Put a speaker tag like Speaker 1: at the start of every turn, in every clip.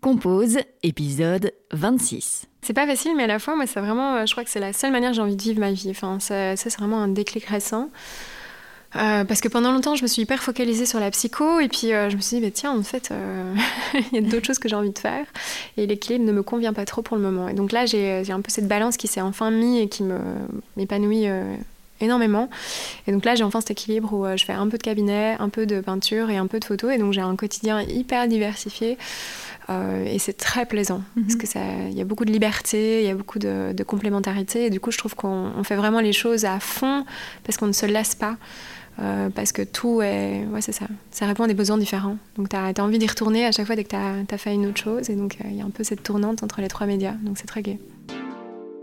Speaker 1: Compose, épisode 26.
Speaker 2: C'est pas facile, mais à la fois, moi, c'est vraiment, euh, je crois que c'est la seule manière que j'ai envie de vivre ma vie. Enfin, ça, c'est vraiment un déclic récent. Euh, parce que pendant longtemps, je me suis hyper focalisée sur la psycho, et puis euh, je me suis dit, bah, tiens, en fait, euh, il y a d'autres choses que j'ai envie de faire, et l'équilibre ne me convient pas trop pour le moment. Et donc là, j'ai un peu cette balance qui s'est enfin mise et qui m'épanouit énormément. Et donc là, j'ai enfin cet équilibre où euh, je fais un peu de cabinet, un peu de peinture et un peu de photo, et donc j'ai un quotidien hyper diversifié. Euh, et c'est très plaisant
Speaker 1: Mhm.
Speaker 2: parce que ça, il y a beaucoup de liberté, il y a beaucoup de, de complémentarité, et du coup, je trouve qu'on on fait vraiment les choses à fond parce qu'on ne se lasse pas. Euh, parce que tout est. Ouais, c'est ça. Ça répond à des besoins différents. Donc, tu as, envie d'y retourner à chaque fois dès que tu as, fait une autre chose. Et donc, euh, il y a un peu cette tournante entre les trois médias. Donc, c'est très gai.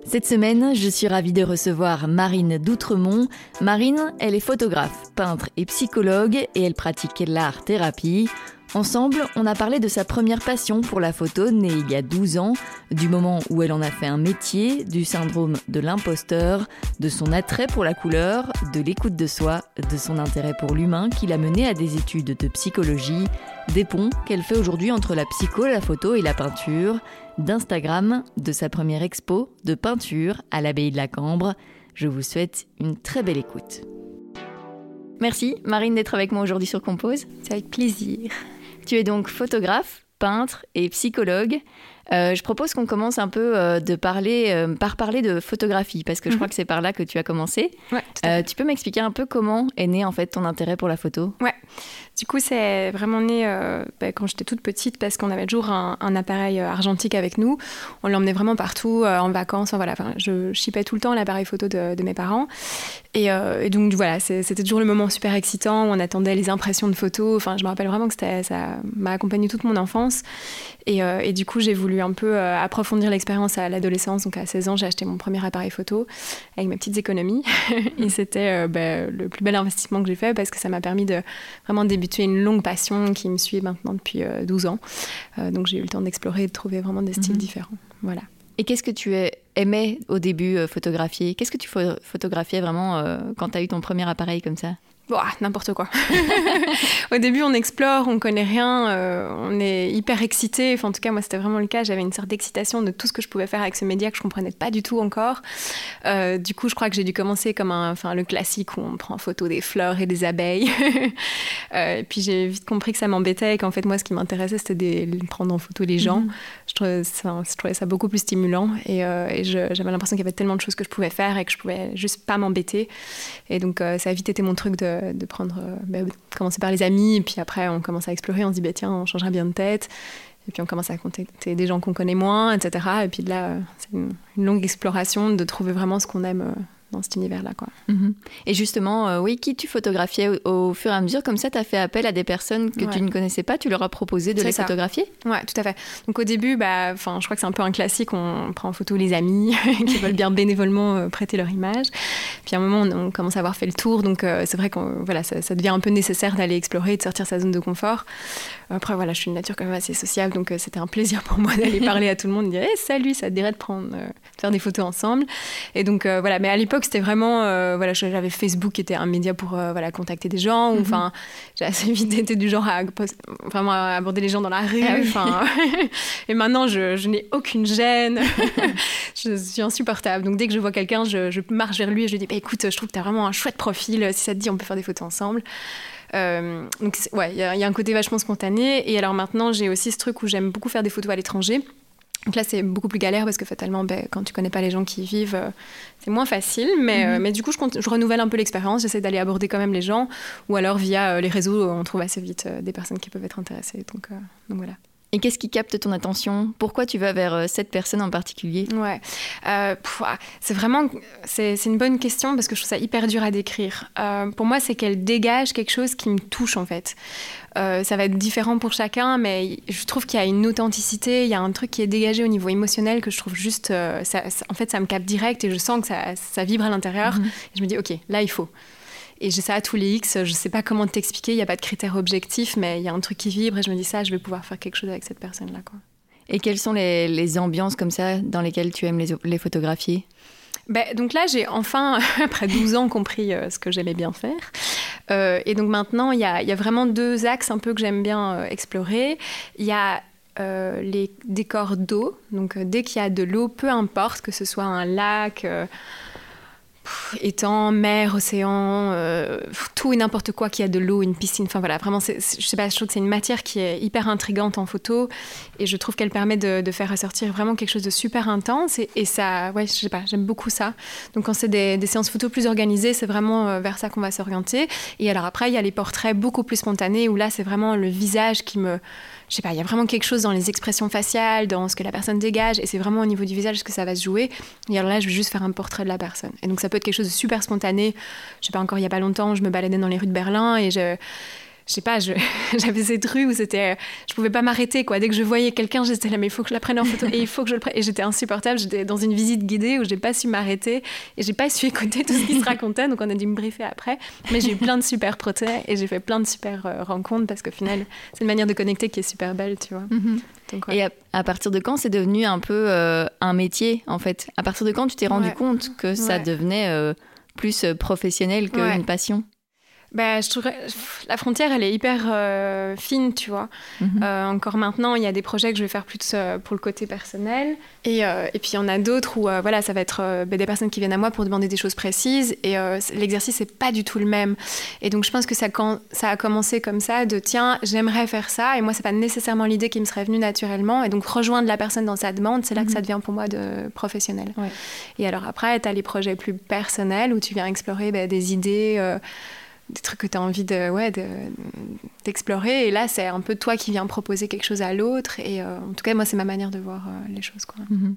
Speaker 1: Cette semaine, je suis ravie de recevoir Marine d'Outremont. Marine, elle est photographe, peintre et psychologue et elle pratique l'art-thérapie. Ensemble, on a parlé de sa première passion pour la photo née il y a 12 ans, du moment où elle en a fait un métier, du syndrome de l'imposteur, de son attrait pour la couleur, de l'écoute de soi, de son intérêt pour l'humain qui l'a menée à des études de psychologie, des ponts qu'elle fait aujourd'hui entre la psycho, la photo et la peinture, d'Instagram, de sa première expo de peinture à l'abbaye de la Cambre. Je vous souhaite une très belle écoute. Merci Marine d'être avec moi aujourd'hui sur Compose.
Speaker 2: C'est avec plaisir.
Speaker 1: Tu es donc photographe, peintre et psychologue. Euh, je propose qu'on commence un peu euh, de parler, euh, par parler de photographie, parce que je
Speaker 2: Mhm.
Speaker 1: crois que c'est par là que tu as commencé.
Speaker 2: Ouais,
Speaker 1: tu peux m'expliquer un peu comment est né en fait ton intérêt pour la photo?
Speaker 2: Du coup, c'est vraiment né bah, quand j'étais toute petite parce qu'on avait toujours un, un appareil argentique avec nous. On l'emmenait vraiment partout, en vacances. Voilà, enfin, je chipais tout le temps l'appareil photo de, de mes parents. Et, et donc, voilà, c'était toujours le moment super excitant où on attendait les impressions de photos. Enfin, je me rappelle vraiment que ça m'a accompagné toute mon enfance. Et, euh, et du coup, j'ai voulu un peu euh, approfondir l'expérience à l'adolescence. Donc, à 16 ans, j'ai acheté mon premier appareil photo avec mes petites économies. et c'était euh, bah, le plus bel investissement que j'ai fait parce que ça m'a permis de vraiment débuter une longue passion qui me suit maintenant depuis euh, 12 ans. Donc j'ai eu le temps d'explorer et de trouver vraiment des styles
Speaker 1: Mhm.
Speaker 2: différents. Voilà.
Speaker 1: Et qu'est-ce que tu ai- aimais au début photographier? Qu'est-ce que tu pho- photographiais vraiment quand tu as eu ton premier appareil comme ça?
Speaker 2: Ouah, n'importe quoi. Au début, on explore, on connaît rien, euh, on est hyper excité. Enfin, en tout cas, moi, c'était vraiment le cas. J'avais une sorte d'excitation de tout ce que je pouvais faire avec ce média que je comprenais pas du tout encore. Euh, du coup, je crois que j'ai dû commencer comme un, enfin, le classique où on prend en photo des fleurs et des abeilles. Euh, et puis j'ai vite compris que ça m'embêtait et qu'en fait, moi, ce qui m'intéressait, c'était de prendre en photo les gens.
Speaker 1: Mhm.
Speaker 2: Je, trouvais ça, je trouvais ça beaucoup plus stimulant et, et j'avais l'impression qu'il y avait tellement de choses que je pouvais faire et que je pouvais juste pas m'embêter. Et donc, ça a vite été mon truc de, de prendre, euh, bah, commencer par les amis, et puis après, on commence à explorer, on se dit, bah, tiens, on changerait bien de tête. Et puis, on commence à contacter des gens qu'on connaît moins, etc. Et puis de là, euh, c'est une, longue exploration de trouver vraiment ce qu'on aime euh, dans cet univers-là. Quoi.
Speaker 1: Mhm. Et justement, euh, oui, qui tu photographiais au, au fur et à mesure Comme ça, tu as fait appel à des personnes que
Speaker 2: Ouais.
Speaker 1: tu ne connaissais pas, tu leur as proposé de les
Speaker 2: ça.
Speaker 1: photographier?
Speaker 2: Ouais, tout à fait. Donc au début, bah, je crois que c'est un peu un classique. On prend en photo les amis qui veulent bien bénévolement euh, prêter leur image. Puis à un moment, on, on commence à avoir fait le tour, donc euh, c'est vrai que voilà, ça, ça devient un peu nécessaire d'aller explorer, et de sortir sa zone de confort. Après, voilà, je suis une nature quand même assez sociable, donc c'était un plaisir pour moi d'aller parler à tout le monde, de dire hey, salut, ça te dirait de prendre, de faire des photos ensemble. Et donc voilà, mais à l'époque, c'était vraiment, euh, voilà, j'avais Facebook qui était un média pour euh, voilà contact des gens. Enfin, j'ai assez vite été du genre à vraiment à aborder les gens dans la rue.
Speaker 1: Ah oui.
Speaker 2: et maintenant, je, je n'ai aucune gêne. je suis insupportable. Donc, dès que je vois quelqu'un, je, je marche vers lui et je lui dis bah, écoute, je trouve que tu as vraiment un chouette profil. Si ça te dit, on peut faire des photos ensemble. Euh, donc, ouais, il y, a- il y a un côté vachement spontané. Et alors maintenant, j'ai aussi ce truc où j'aime beaucoup faire des photos à l'étranger. Donc là, c'est beaucoup plus galère parce que fatalement, ben, quand tu connais pas les gens qui y vivent, euh, c'est moins facile. Mais,
Speaker 1: Mhm.
Speaker 2: euh, mais du coup, je, compte- je renouvelle un peu l'expérience. J'essaie d'aller aborder quand même les gens. Ou alors, via euh, les réseaux, on trouve assez vite des personnes qui peuvent être intéressées. Donc, donc voilà.
Speaker 1: Et qu'est-ce qui capte ton attention? Pourquoi tu vas vers euh, cette personne en particulier?
Speaker 2: Ouais, Euh, ah, c'est vraiment c'est c'est une bonne question parce que je trouve ça hyper dur à décrire. Euh, pour moi, c'est qu'elle dégage quelque chose qui me touche en fait. Euh, ça va être différent pour chacun, mais je trouve qu'il y a une authenticité, il y a un truc qui est dégagé au niveau émotionnel que je trouve juste, ça- ça- en fait, ça me capte direct et je sens que ça, ça vibre à l'intérieur.
Speaker 1: Mhm.
Speaker 2: Et je me dis, ok, là il faut. Et j'ai ça à tous les X, je sais pas comment t'expliquer, il n'y a pas de critères objectifs, mais il y a un truc qui vibre et je me dis ça, je vais pouvoir faire quelque chose avec cette personne-là. quoi.
Speaker 1: Et quelles sont les, les ambiances comme ça dans lesquelles tu aimes les, les photographier
Speaker 2: Ben, donc là, j'ai enfin, après 12 ans, compris euh, ce que j'aimais bien faire. Euh, et donc maintenant, il y y a vraiment deux axes un peu que j'aime bien euh, explorer. Il y a les décors d'eau. Donc dès qu'il y a de l'eau, peu importe que ce soit un lac, étang, mer, océan, euh, tout et n'importe quoi qui a de l'eau, une piscine. Enfin voilà, vraiment, je sais pas, je trouve que c'est une matière qui est hyper intrigante en photo et je trouve qu'elle permet de, faire ressortir vraiment quelque chose de super intense et, ça, ouais, je sais pas, j'aime beaucoup ça. Donc quand c'est des, séances photo plus organisées, c'est vraiment euh, vers ça qu'on va s'orienter. Et alors après, il y a les portraits beaucoup plus spontanés où là, c'est vraiment le visage qui me je sais pas, il y a vraiment quelque chose dans les expressions faciales, dans ce que la personne dégage, et c'est vraiment au niveau du visage que ça va se jouer. Et alors là, je vais juste faire un portrait de la personne. Et donc ça peut être quelque chose de super spontané. Je sais pas, encore il y a pas longtemps, je me baladais dans les rues de Berlin et je je sais pas, j'avais cette rue où c'était, je pouvais pas m'arrêter quoi. Dès que je voyais quelqu'un, j'étais là, mais il faut que je la prenne en photo et il faut que je le prenne. Et j'étais insupportable. J'étais dans une visite guidée où j'ai pas su m'arrêter et j'ai pas su écouter tout ce qui se racontait. Donc on a dû me briefer après. Mais j'ai eu plein de super protés et j'ai fait plein de super euh, rencontres parce qu'au final, c'est une manière de connecter qui est super belle, tu vois.
Speaker 1: Mhm. Et à, partir de quand c'est devenu un peu euh, un métier en fait? À partir de quand tu t'es rendu compte que ça devenait euh, plus professionnel qu'une passion?
Speaker 2: Bah, je trouve la frontière, elle est hyper euh, fine, tu vois. Mhm. Euh, encore maintenant, il y a des projets que je vais faire plus euh, pour le côté personnel. Et, et puis, il y en a d'autres où voilà, ça va être bah, des personnes qui viennent à moi pour demander des choses précises. Et l'exercice n'est pas du tout le même. Et donc, je pense que ça, quand, ça a commencé comme ça, de tiens, j'aimerais faire ça. Et moi, c'est pas nécessairement l'idée qui me serait venue naturellement. Et donc, rejoindre la personne dans sa demande, c'est là que ça mhm. devient pour moi de professionnel. Et alors après, tu as les projets plus personnels où tu viens explorer bah, des idées des trucs que tu as envie de, ouais, d'explorer. et là, c'est un peu toi qui viens proposer quelque chose à l'autre. Et euh, en tout cas, moi, c'est ma manière de voir euh, les choses. Quoi. Mhm.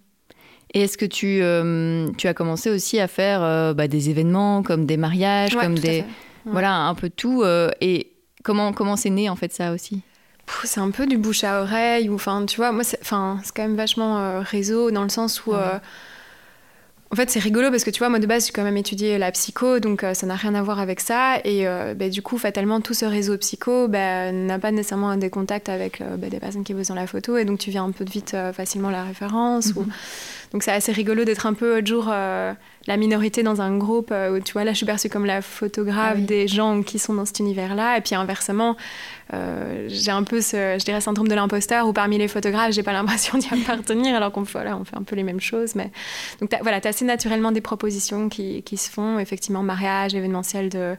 Speaker 1: Et est-ce que tu, euh, tu as commencé aussi à faire bah, des événements comme des mariages, comme des. Voilà, un peu tout. et comment comment c'est né en fait ça aussi?
Speaker 2: C'est un peu du bouche à oreille ou enfin tu vois moi c'est enfin c'est quand même vachement réseau dans le sens où en fait, c'est rigolo parce que tu vois, moi de base, j'ai quand même étudié la psycho, donc euh, ça n'a rien à voir avec ça. Et euh, bah, du coup, fatalement, tout ce réseau psycho bah, n'a pas nécessairement des contacts avec euh, bah, des personnes qui bossent dans la photo, et donc tu viens un peu vite facilement la référence. ou... Mhm. Donc c'est assez rigolo d'être un peu toujours la minorité dans un groupe où tu vois, là je suis perçue comme la photographe ah des gens qui sont dans cet univers-là, et puis inversement, j'ai un peu ce, je dirais, syndrome de l'imposteur où parmi les photographes, j'ai pas l'impression d'y appartenir alors qu'on voilà, on fait un peu les mêmes choses. Mais... Donc voilà, tu as naturellement des propositions qui, qui, se font, effectivement, mariage, événementiel de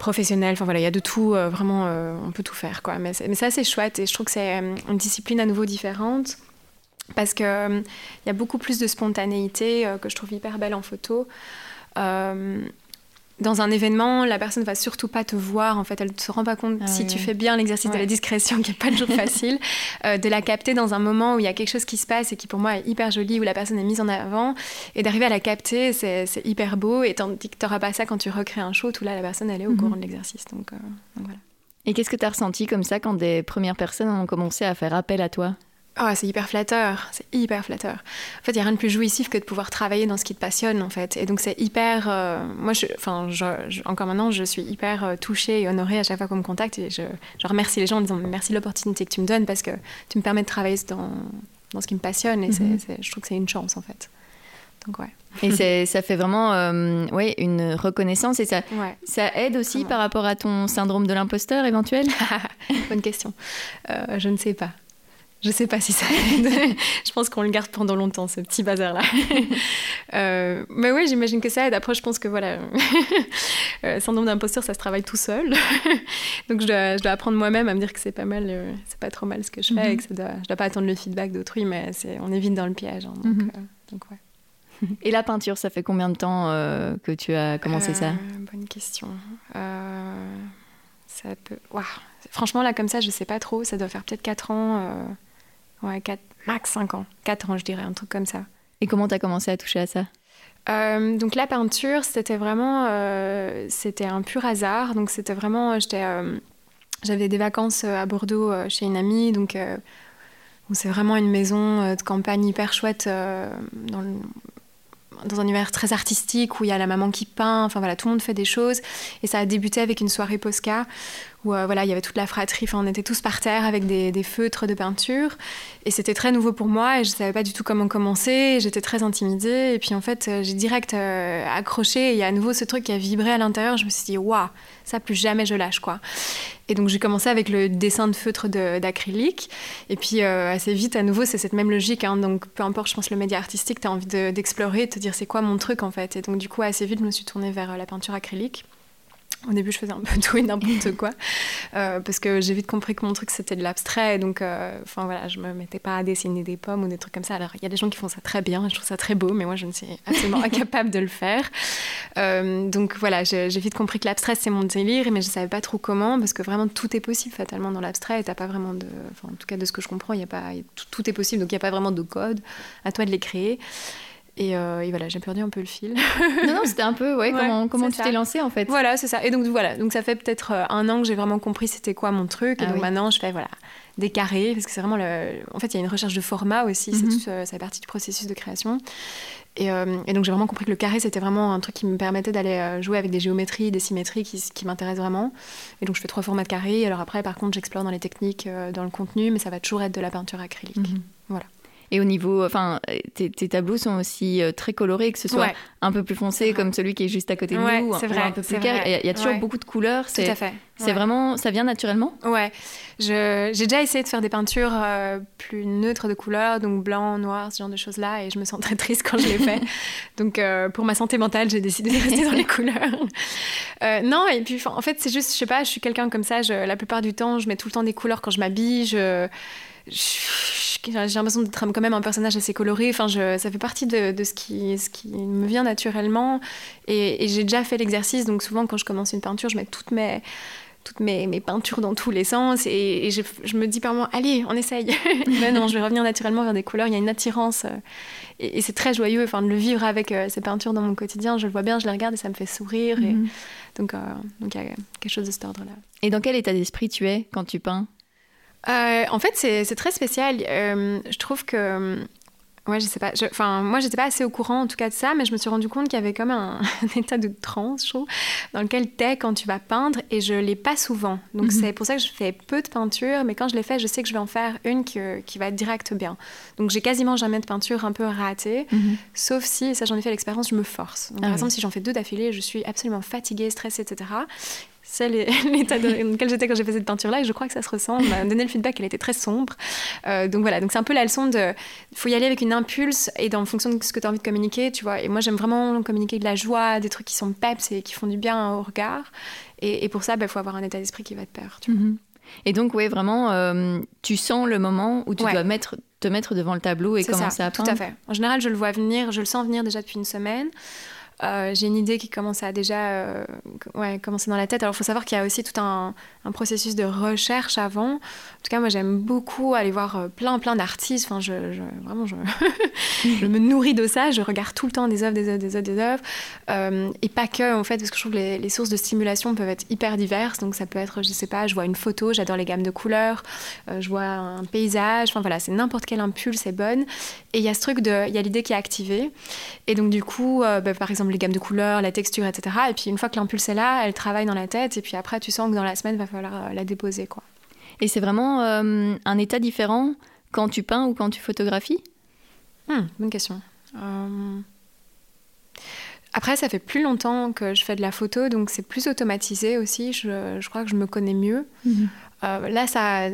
Speaker 2: professionnel, enfin voilà, il y a de tout, euh, vraiment, euh, on peut tout faire, quoi. Mais c'est assez chouette et je trouve que c'est euh, une discipline à nouveau différente parce qu'il il y a beaucoup plus de spontanéité que je trouve hyper belle en photo dans un événement, la personne ne va surtout pas te voir. En fait, elle ne se rend pas compte ah si tu fais bien l'exercice de la discrétion, qui n'est pas toujours facile, euh, de la capter dans un moment où il y a quelque chose qui se passe et qui pour moi est hyper joli, où la personne est mise en avant, et d'arriver à la capter, c'est hyper beau. Et tandis que tu n'auras pas ça quand tu recrées un show, où là, la personne, elle est au mhm. courant de l'exercice. Donc, euh, donc, voilà.
Speaker 1: Et qu'est-ce que tu as ressenti comme ça quand des premières personnes ont commencé à faire appel à toi?
Speaker 2: Oh, c'est hyper flatteur, c'est hyper flatteur. En fait, il n'y a rien de plus jouissif que de pouvoir travailler dans ce qui te passionne, en fait. Et donc, c'est hyper. Euh, moi, je, enfin, encore maintenant, je suis hyper euh, touchée et honorée à chaque fois qu'on me contacte. Et je, remercie les gens en disant merci de l'opportunité que tu me donnes parce que tu me permets de travailler dans, dans ce qui me passionne. Et mhm. je trouve que c'est une chance, en fait. Donc, ouais.
Speaker 1: Et ça fait vraiment euh, ouais, une reconnaissance et ça, ça aide aussi par rapport à ton syndrome de l'imposteur éventuel?
Speaker 2: Bonne question. je ne sais pas. Je sais pas si ça aide. je pense qu'on le garde pendant longtemps, ce petit bazar-là. euh, mais oui, j'imagine que ça aide. Après, je pense que voilà, euh, syndrome d'imposteur, ça se travaille tout seul. donc, je dois, je dois apprendre moi-même à me dire que c'est pas mal, euh, c'est pas trop mal ce que je fais et que ça doit, je dois pas attendre le feedback d'autrui, mais c'est, on est vite dans le piège. Hein, donc, mhm. euh, donc, ouais.
Speaker 1: Et la peinture, ça fait combien de temps que tu as commencé ça?
Speaker 2: Bonne question. ça peut. Franchement, là, comme ça, je sais pas trop. Ça doit faire peut-être 4 ans. Ouais, 4, max 5 ans. 4 ans, je dirais, un truc comme ça.
Speaker 1: Et comment tu as commencé à toucher à ça?
Speaker 2: Euh, donc la peinture, c'était vraiment, euh, c'était un pur hasard. Donc c'était vraiment, j'étais, euh, j'avais des vacances à Bordeaux chez une amie, donc c'est vraiment une maison de campagne hyper chouette dans, dans un univers très artistique où il y a la maman qui peint. Enfin voilà, tout le monde fait des choses. Et ça a débuté avec une soirée Posca où euh, voilà, il y avait toute la fratrie, enfin, on était tous par terre avec des, feutres de peinture. Et c'était très nouveau pour moi et je ne savais pas du tout comment commencer. J'étais très intimidée. Et puis en fait, euh, j'ai direct euh, accroché et il y a à nouveau ce truc qui a vibré à l'intérieur. Je me suis dit, waouh, ça plus jamais je lâche quoi. Et donc j'ai commencé avec le dessin de feutre d'acrylique. Et puis assez vite, à nouveau, c'est cette même logique. Hein. donc peu importe, je pense, le média artistique, tu as envie d'explorer, de, te dire c'est quoi mon truc en fait? Et donc du coup, assez vite, je me suis tournée vers la peinture acrylique. Au début, je faisais un peu tout et n'importe quoi, euh, parce que j'ai vite compris que mon truc c'était de l'abstrait, donc, euh, enfin voilà, je me mettais pas à dessiner des pommes ou des trucs comme ça. Alors, il y a des gens qui font ça très bien, je trouve ça très beau, mais moi, je ne suis absolument incapable de le faire. Euh, donc voilà, j'ai vite compris que l'abstrait c'est mon délire, mais je savais pas trop comment, parce que vraiment tout est possible fatalement dans l'abstrait, et t'as pas vraiment de, enfin, en tout cas de ce que je comprends, il y a pas, tout, tout, est possible, donc il y a pas vraiment de code. À toi de les créer. Euh, et, voilà, j'ai perdu un peu le fil.
Speaker 1: non, non, c'était un peu, ouais, comment, comment tu t'es lancé en fait
Speaker 2: Voilà, c'est ça. Et donc voilà, donc ça fait peut-être euh, un an que j'ai vraiment compris c'était quoi mon truc. Et ah donc maintenant, je fais voilà, des carrés, parce que c'est vraiment le. En fait, il y a une recherche de format aussi, c'est mhm. euh, ça fait partie du processus de création. Et, et donc j'ai vraiment compris que le carré, c'était vraiment un truc qui me permettait d'aller jouer avec des géométries, des symétries qui, qui m'intéressent vraiment. Et donc je fais trois formats de carrés. Alors après, par contre, j'explore dans les techniques, dans le contenu, mais ça va toujours être de la peinture acrylique. Mhm. Voilà.
Speaker 1: Et au niveau, enfin, tes, tableaux sont aussi euh, très colorés, que ce soit un peu plus foncé comme celui qui est juste à côté de nous, ou un peu plus clair. Il y, a toujours beaucoup de couleurs.
Speaker 2: Tout à fait.
Speaker 1: C'est vraiment, ça vient naturellement.
Speaker 2: Ouais. J'ai déjà essayé de faire des peintures euh, plus neutres de couleurs, donc blanc, noir, ce genre de choses-là, et je me sens très triste quand je les fais. donc euh, pour ma santé mentale, j'ai décidé de rester dans les couleurs. non, et puis en fait, c'est juste, je sais pas, je suis quelqu'un comme ça. Je, la plupart du temps, je mets tout le temps des couleurs quand je m'habille. Je j'ai l'impression d'être quand même un personnage assez coloré. Enfin, je, ça fait partie de, de, ce, qui, ce qui me vient naturellement. Et, j'ai déjà fait l'exercice. Donc, souvent, quand je commence une peinture, je mets toutes mes, toutes mes, mes peintures dans tous les sens. Et, je, je, me dis par moments, allez, on essaye. mais non, je vais revenir naturellement vers des couleurs. Il y a une attirance. Euh, et, c'est très joyeux enfin, de le vivre avec euh, ces peintures dans mon quotidien. Je le vois bien, je les regarde et ça me fait sourire. Et, mhm. donc, euh, donc, il y a quelque chose de cet ordre-là.
Speaker 1: Et dans quel état d'esprit tu es quand tu peins?
Speaker 2: Euh, en fait, c'est très spécial. Euh, je trouve que Ouais, je sais pas. Enfin, moi, j'étais pas assez au courant en tout cas de ça, mais je me suis rendu compte qu'il y avait comme un, un, état de transe, je trouve, dans lequel t'es quand tu vas peindre, et je l'ai pas souvent. Donc mhm. c'est pour ça que je fais peu de peinture, mais quand je l'ai fait, je sais que je vais en faire une qui, qui va direct bien. Donc j'ai quasiment jamais de peinture un peu ratée, mhm. sauf si, et ça j'en ai fait l'expérience, je me force. Donc, par ah exemple, si j'en fais deux d'affilée, je suis absolument fatiguée, stressée, etc c'est l'état dans lequel j'étais quand j'ai fait cette peinture-là, et je crois que ça se ressent. On m'a donné le feedback qu'elle était très sombre. Euh, donc voilà, donc c'est un peu la leçon de. Il faut y aller avec une impulse et en fonction de ce que tu as envie de communiquer, tu vois. Et moi, j'aime vraiment communiquer de la joie, des trucs qui sont peps et qui font du bien au regard. Et, pour ça, il bah, faut avoir un état d'esprit qui va te peur, tu vois. Mhm.
Speaker 1: Et donc, oui, vraiment, euh, tu sens le moment où tu dois mettre, te mettre devant le tableau et commencer
Speaker 2: ça,
Speaker 1: à peindre.
Speaker 2: Tout à fait. En général, je le vois venir, je le sens venir déjà depuis une semaine. Euh, j'ai une idée qui commence à déjà euh, ouais, commencer dans la tête. Alors, il faut savoir qu'il y a aussi tout un, processus de recherche avant. En tout cas, moi, j'aime beaucoup aller voir euh, plein, plein d'artistes. Enfin, je, vraiment, je, me nourris de ça. Je regarde tout le temps des œuvres, des œuvres, des œuvres, des œuvres. et pas que, en fait, parce que je trouve que les, sources de stimulation peuvent être hyper diverses. Donc, ça peut être, je sais pas, je vois une photo, j'adore les gammes de couleurs, je vois un paysage. Enfin, voilà, c'est n'importe quel impulse est bonne. Et il y a ce truc de, il y a l'idée qui est activée. Et donc, du coup, bah, par exemple, les gammes de couleurs, la texture, etc. Et puis une fois que l'impulse est là, elle travaille dans la tête. Et puis après, tu sens que dans la semaine, il va falloir euh, la déposer. Quoi.
Speaker 1: Et c'est vraiment euh, un état différent quand tu peins ou quand tu photographies?
Speaker 2: Hmm, Bonne question. Euh, après, ça fait plus longtemps que je fais de la photo, donc c'est plus automatisé aussi. Je, je, crois que je me connais mieux. Mhm. là, ça,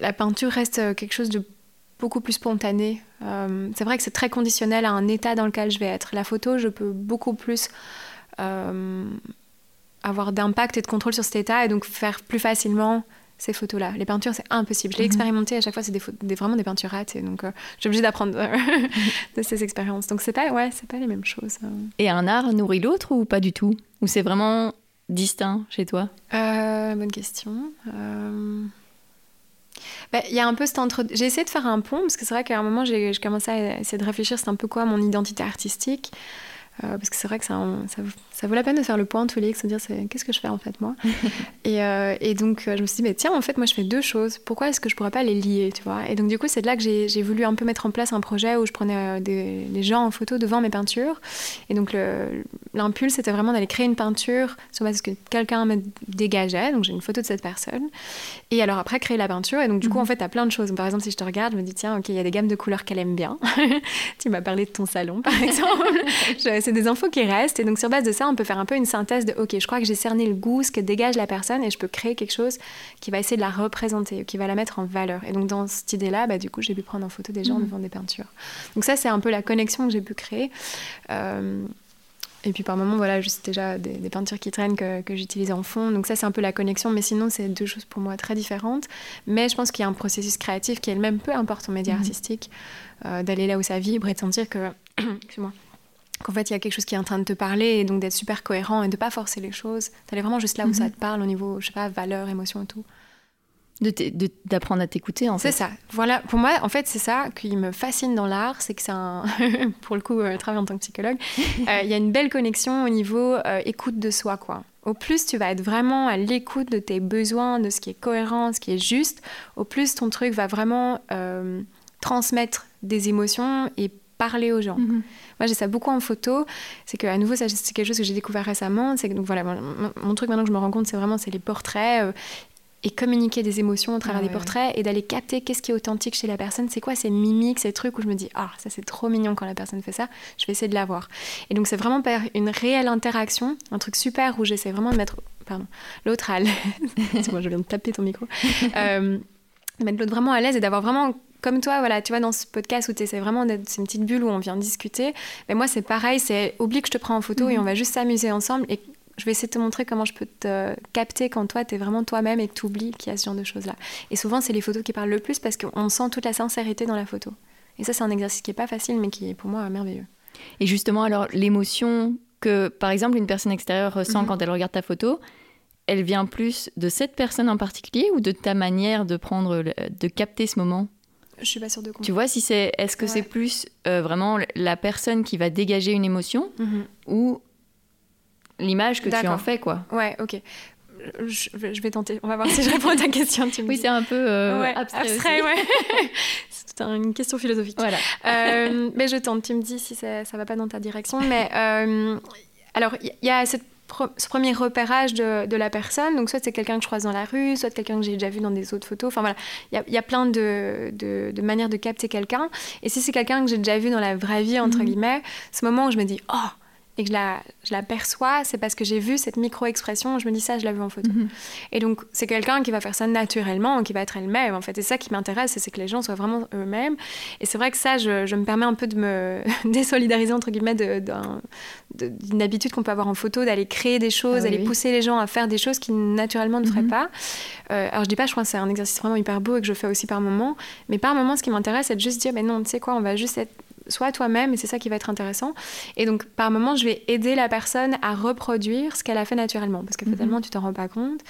Speaker 2: la peinture reste quelque chose de beaucoup plus spontané. Euh, c'est vrai que c'est très conditionnel à un état dans lequel je vais être. La photo, je peux beaucoup plus euh, avoir d'impact et de contrôle sur cet état et donc faire plus facilement ces photos-là. Les peintures, c'est impossible. Je l'ai mhm. expérimenté à chaque fois, c'est des, vraiment des peintures rates et donc euh, j'ai obligé d'apprendre de ces expériences. Donc c'est pas, ouais, c'est pas les mêmes choses.
Speaker 1: Et un art nourrit l'autre ou pas du tout? Ou c'est vraiment distinct chez toi?
Speaker 2: Bonne question. Bah, il y a un peu entre... J'ai essayé de faire un pont, parce que c'est vrai qu'à un moment, j'ai commencé à essayer de réfléchir, c'est un peu quoi mon identité artistique. Euh, parce que c'est vrai que ça, ça, vaut la peine de faire le point tous les de se dire qu'est-ce que je fais en fait moi et, euh, et, donc je me suis dit mais tiens en fait moi je fais deux choses. Pourquoi est-ce que je pourrais pas les lier tu vois? Et donc du coup c'est de là que j'ai voulu un peu mettre en place un projet où je prenais des, des, gens en photo devant mes peintures. Et donc l'impulse c'était vraiment d'aller créer une peinture sur base que quelqu'un me dégageait. Donc j'ai une photo de cette personne. Et alors après créer la peinture. Et donc du coup en mhm. fait tu as plein de choses. Par exemple si je te regarde je me dis tiens ok il y a des gammes de couleurs qu'elle aime bien. Tu m'as parlé de ton salon par exemple c'est des infos qui restent. Et donc, sur base de ça, on peut faire un peu une synthèse de OK, je crois que j'ai cerné le goût, ce que dégage la personne, et je peux créer quelque chose qui va essayer de la représenter, qui va la mettre en valeur. Et donc, dans cette idée-là, bah, du coup, j'ai pu prendre en photo des gens mhm. devant des peintures. Donc, ça, c'est un peu la connexion que j'ai pu créer. Euh, et puis par moment, voilà, juste déjà des, peintures qui traînent que, que j'utilise en fond. Donc ça, c'est un peu la connexion. Mais sinon, c'est deux choses pour moi très différentes. Mais je pense qu'il y a un processus créatif qui est le même, peu importe ton média mhm. artistique, euh, d'aller là où ça vibre et de sentir que... Excuse-moi qu'en fait il y a quelque chose qui est en train de te parler et donc d'être super cohérent et de pas forcer les choses, d'aller vraiment juste là où ça mhm. te parle au niveau, je sais pas, valeur, émotion et tout.
Speaker 1: D'apprendre à t'écouter en
Speaker 2: fait. C'est ça. Voilà, pour moi en fait c'est ça qui me fascine dans l'art, c'est que c'est un, pour le coup, euh, travail en tant que psychologue, euh, il y a une belle connexion au niveau euh, écoute de soi quoi. Au plus tu vas être vraiment à l'écoute de tes besoins, de ce qui est cohérent, ce qui est juste, au plus ton truc va vraiment transmettre des émotions et parler aux gens. Mhm. Moi, j'ai ça beaucoup en photo. C'est que, à nouveau, c'est quelque chose que j'ai découvert récemment. C'est que, donc voilà, mon, truc maintenant que je me rends compte, c'est vraiment c'est les portraits. Euh, et communiquer des émotions au travers ah des portraits et d'aller capter qu'est-ce qui est authentique chez la personne, c'est quoi ces mimiques, ces trucs où je me dis ah ça c'est trop mignon quand la personne fait ça, je vais essayer de l'avoir. Et donc c'est vraiment une réelle interaction, un truc super où j'essaie vraiment de mettre pardon l'autre à l'aise. moi je viens de taper ton micro. euh, mettre l'autre vraiment à l'aise et d'avoir vraiment comme toi, voilà, tu vois, dans ce podcast où tu essaies vraiment d'être, une petite bulle où on vient discuter. Mais moi, c'est pareil, c'est oublie que je te prends en photo et mhm. on va juste s'amuser ensemble. Et je vais essayer de te montrer comment je peux te capter quand toi, tu es vraiment toi-même et que tu oublies qu'il y a ce genre de choses-là. Et souvent, c'est les photos qui parlent le plus parce qu'on sent toute la sincérité dans la photo. Et ça, c'est un exercice qui est pas facile, mais qui est pour moi merveilleux.
Speaker 1: Et justement, alors, l'émotion que, par exemple, une personne extérieure ressent mhm. quand elle regarde ta photo, elle vient plus de cette personne en particulier ou de ta manière de prendre, de capter ce moment?
Speaker 2: Je suis pas sûre de
Speaker 1: comprendre. Tu vois, si c'est, est-ce que c'est plus euh, vraiment la personne qui va dégager une émotion mhm. ou l'image que tu en fais, quoi?
Speaker 2: Ouais, ok. Je, vais tenter. On va voir si je réponds à ta question.
Speaker 1: oui, c'est un peu euh, abstrait.
Speaker 2: ouais. c'est une question philosophique. Voilà. Euh, mais je tente. Tu me dis si ça, ça va pas dans ta direction. Mais alors, il y, a cette ce premier repérage de, la personne. Donc, soit c'est quelqu'un que je croise dans la rue, soit quelqu'un que j'ai déjà vu dans des autres photos. Enfin, voilà, il y, a, plein de, de, manières de capter quelqu'un. Et si c'est quelqu'un que j'ai déjà vu dans la vraie vie, entre mhm. guillemets, ce moment où je me dis, oh, et que je la, je la perçois, c'est parce que j'ai vu cette micro-expression, je me dis ça, je l'ai vu en photo. Mhm. Et donc, c'est quelqu'un qui va faire ça naturellement, qui va être elle-même, en fait. Et ça qui m'intéresse, c'est que les gens soient vraiment eux-mêmes. Et c'est vrai que ça, je, je, me permets un peu de me désolidariser, entre guillemets, d'une habitude qu'on peut avoir en photo, d'aller créer des choses, ah d'aller pousser les gens à faire des choses qui naturellement ne feraient mhm. pas. Euh, alors, je dis pas, je crois que c'est un exercice vraiment hyper beau et que je fais aussi par moment. Mais par moment, ce qui m'intéresse, c'est de juste dire, mais non, tu sais quoi, on va juste être sois toi-même et c'est ça qui va être intéressant. Et donc, par moment, je vais aider la personne à reproduire ce qu'elle a fait naturellement parce que finalement, mhm. tu t'en rends pas compte.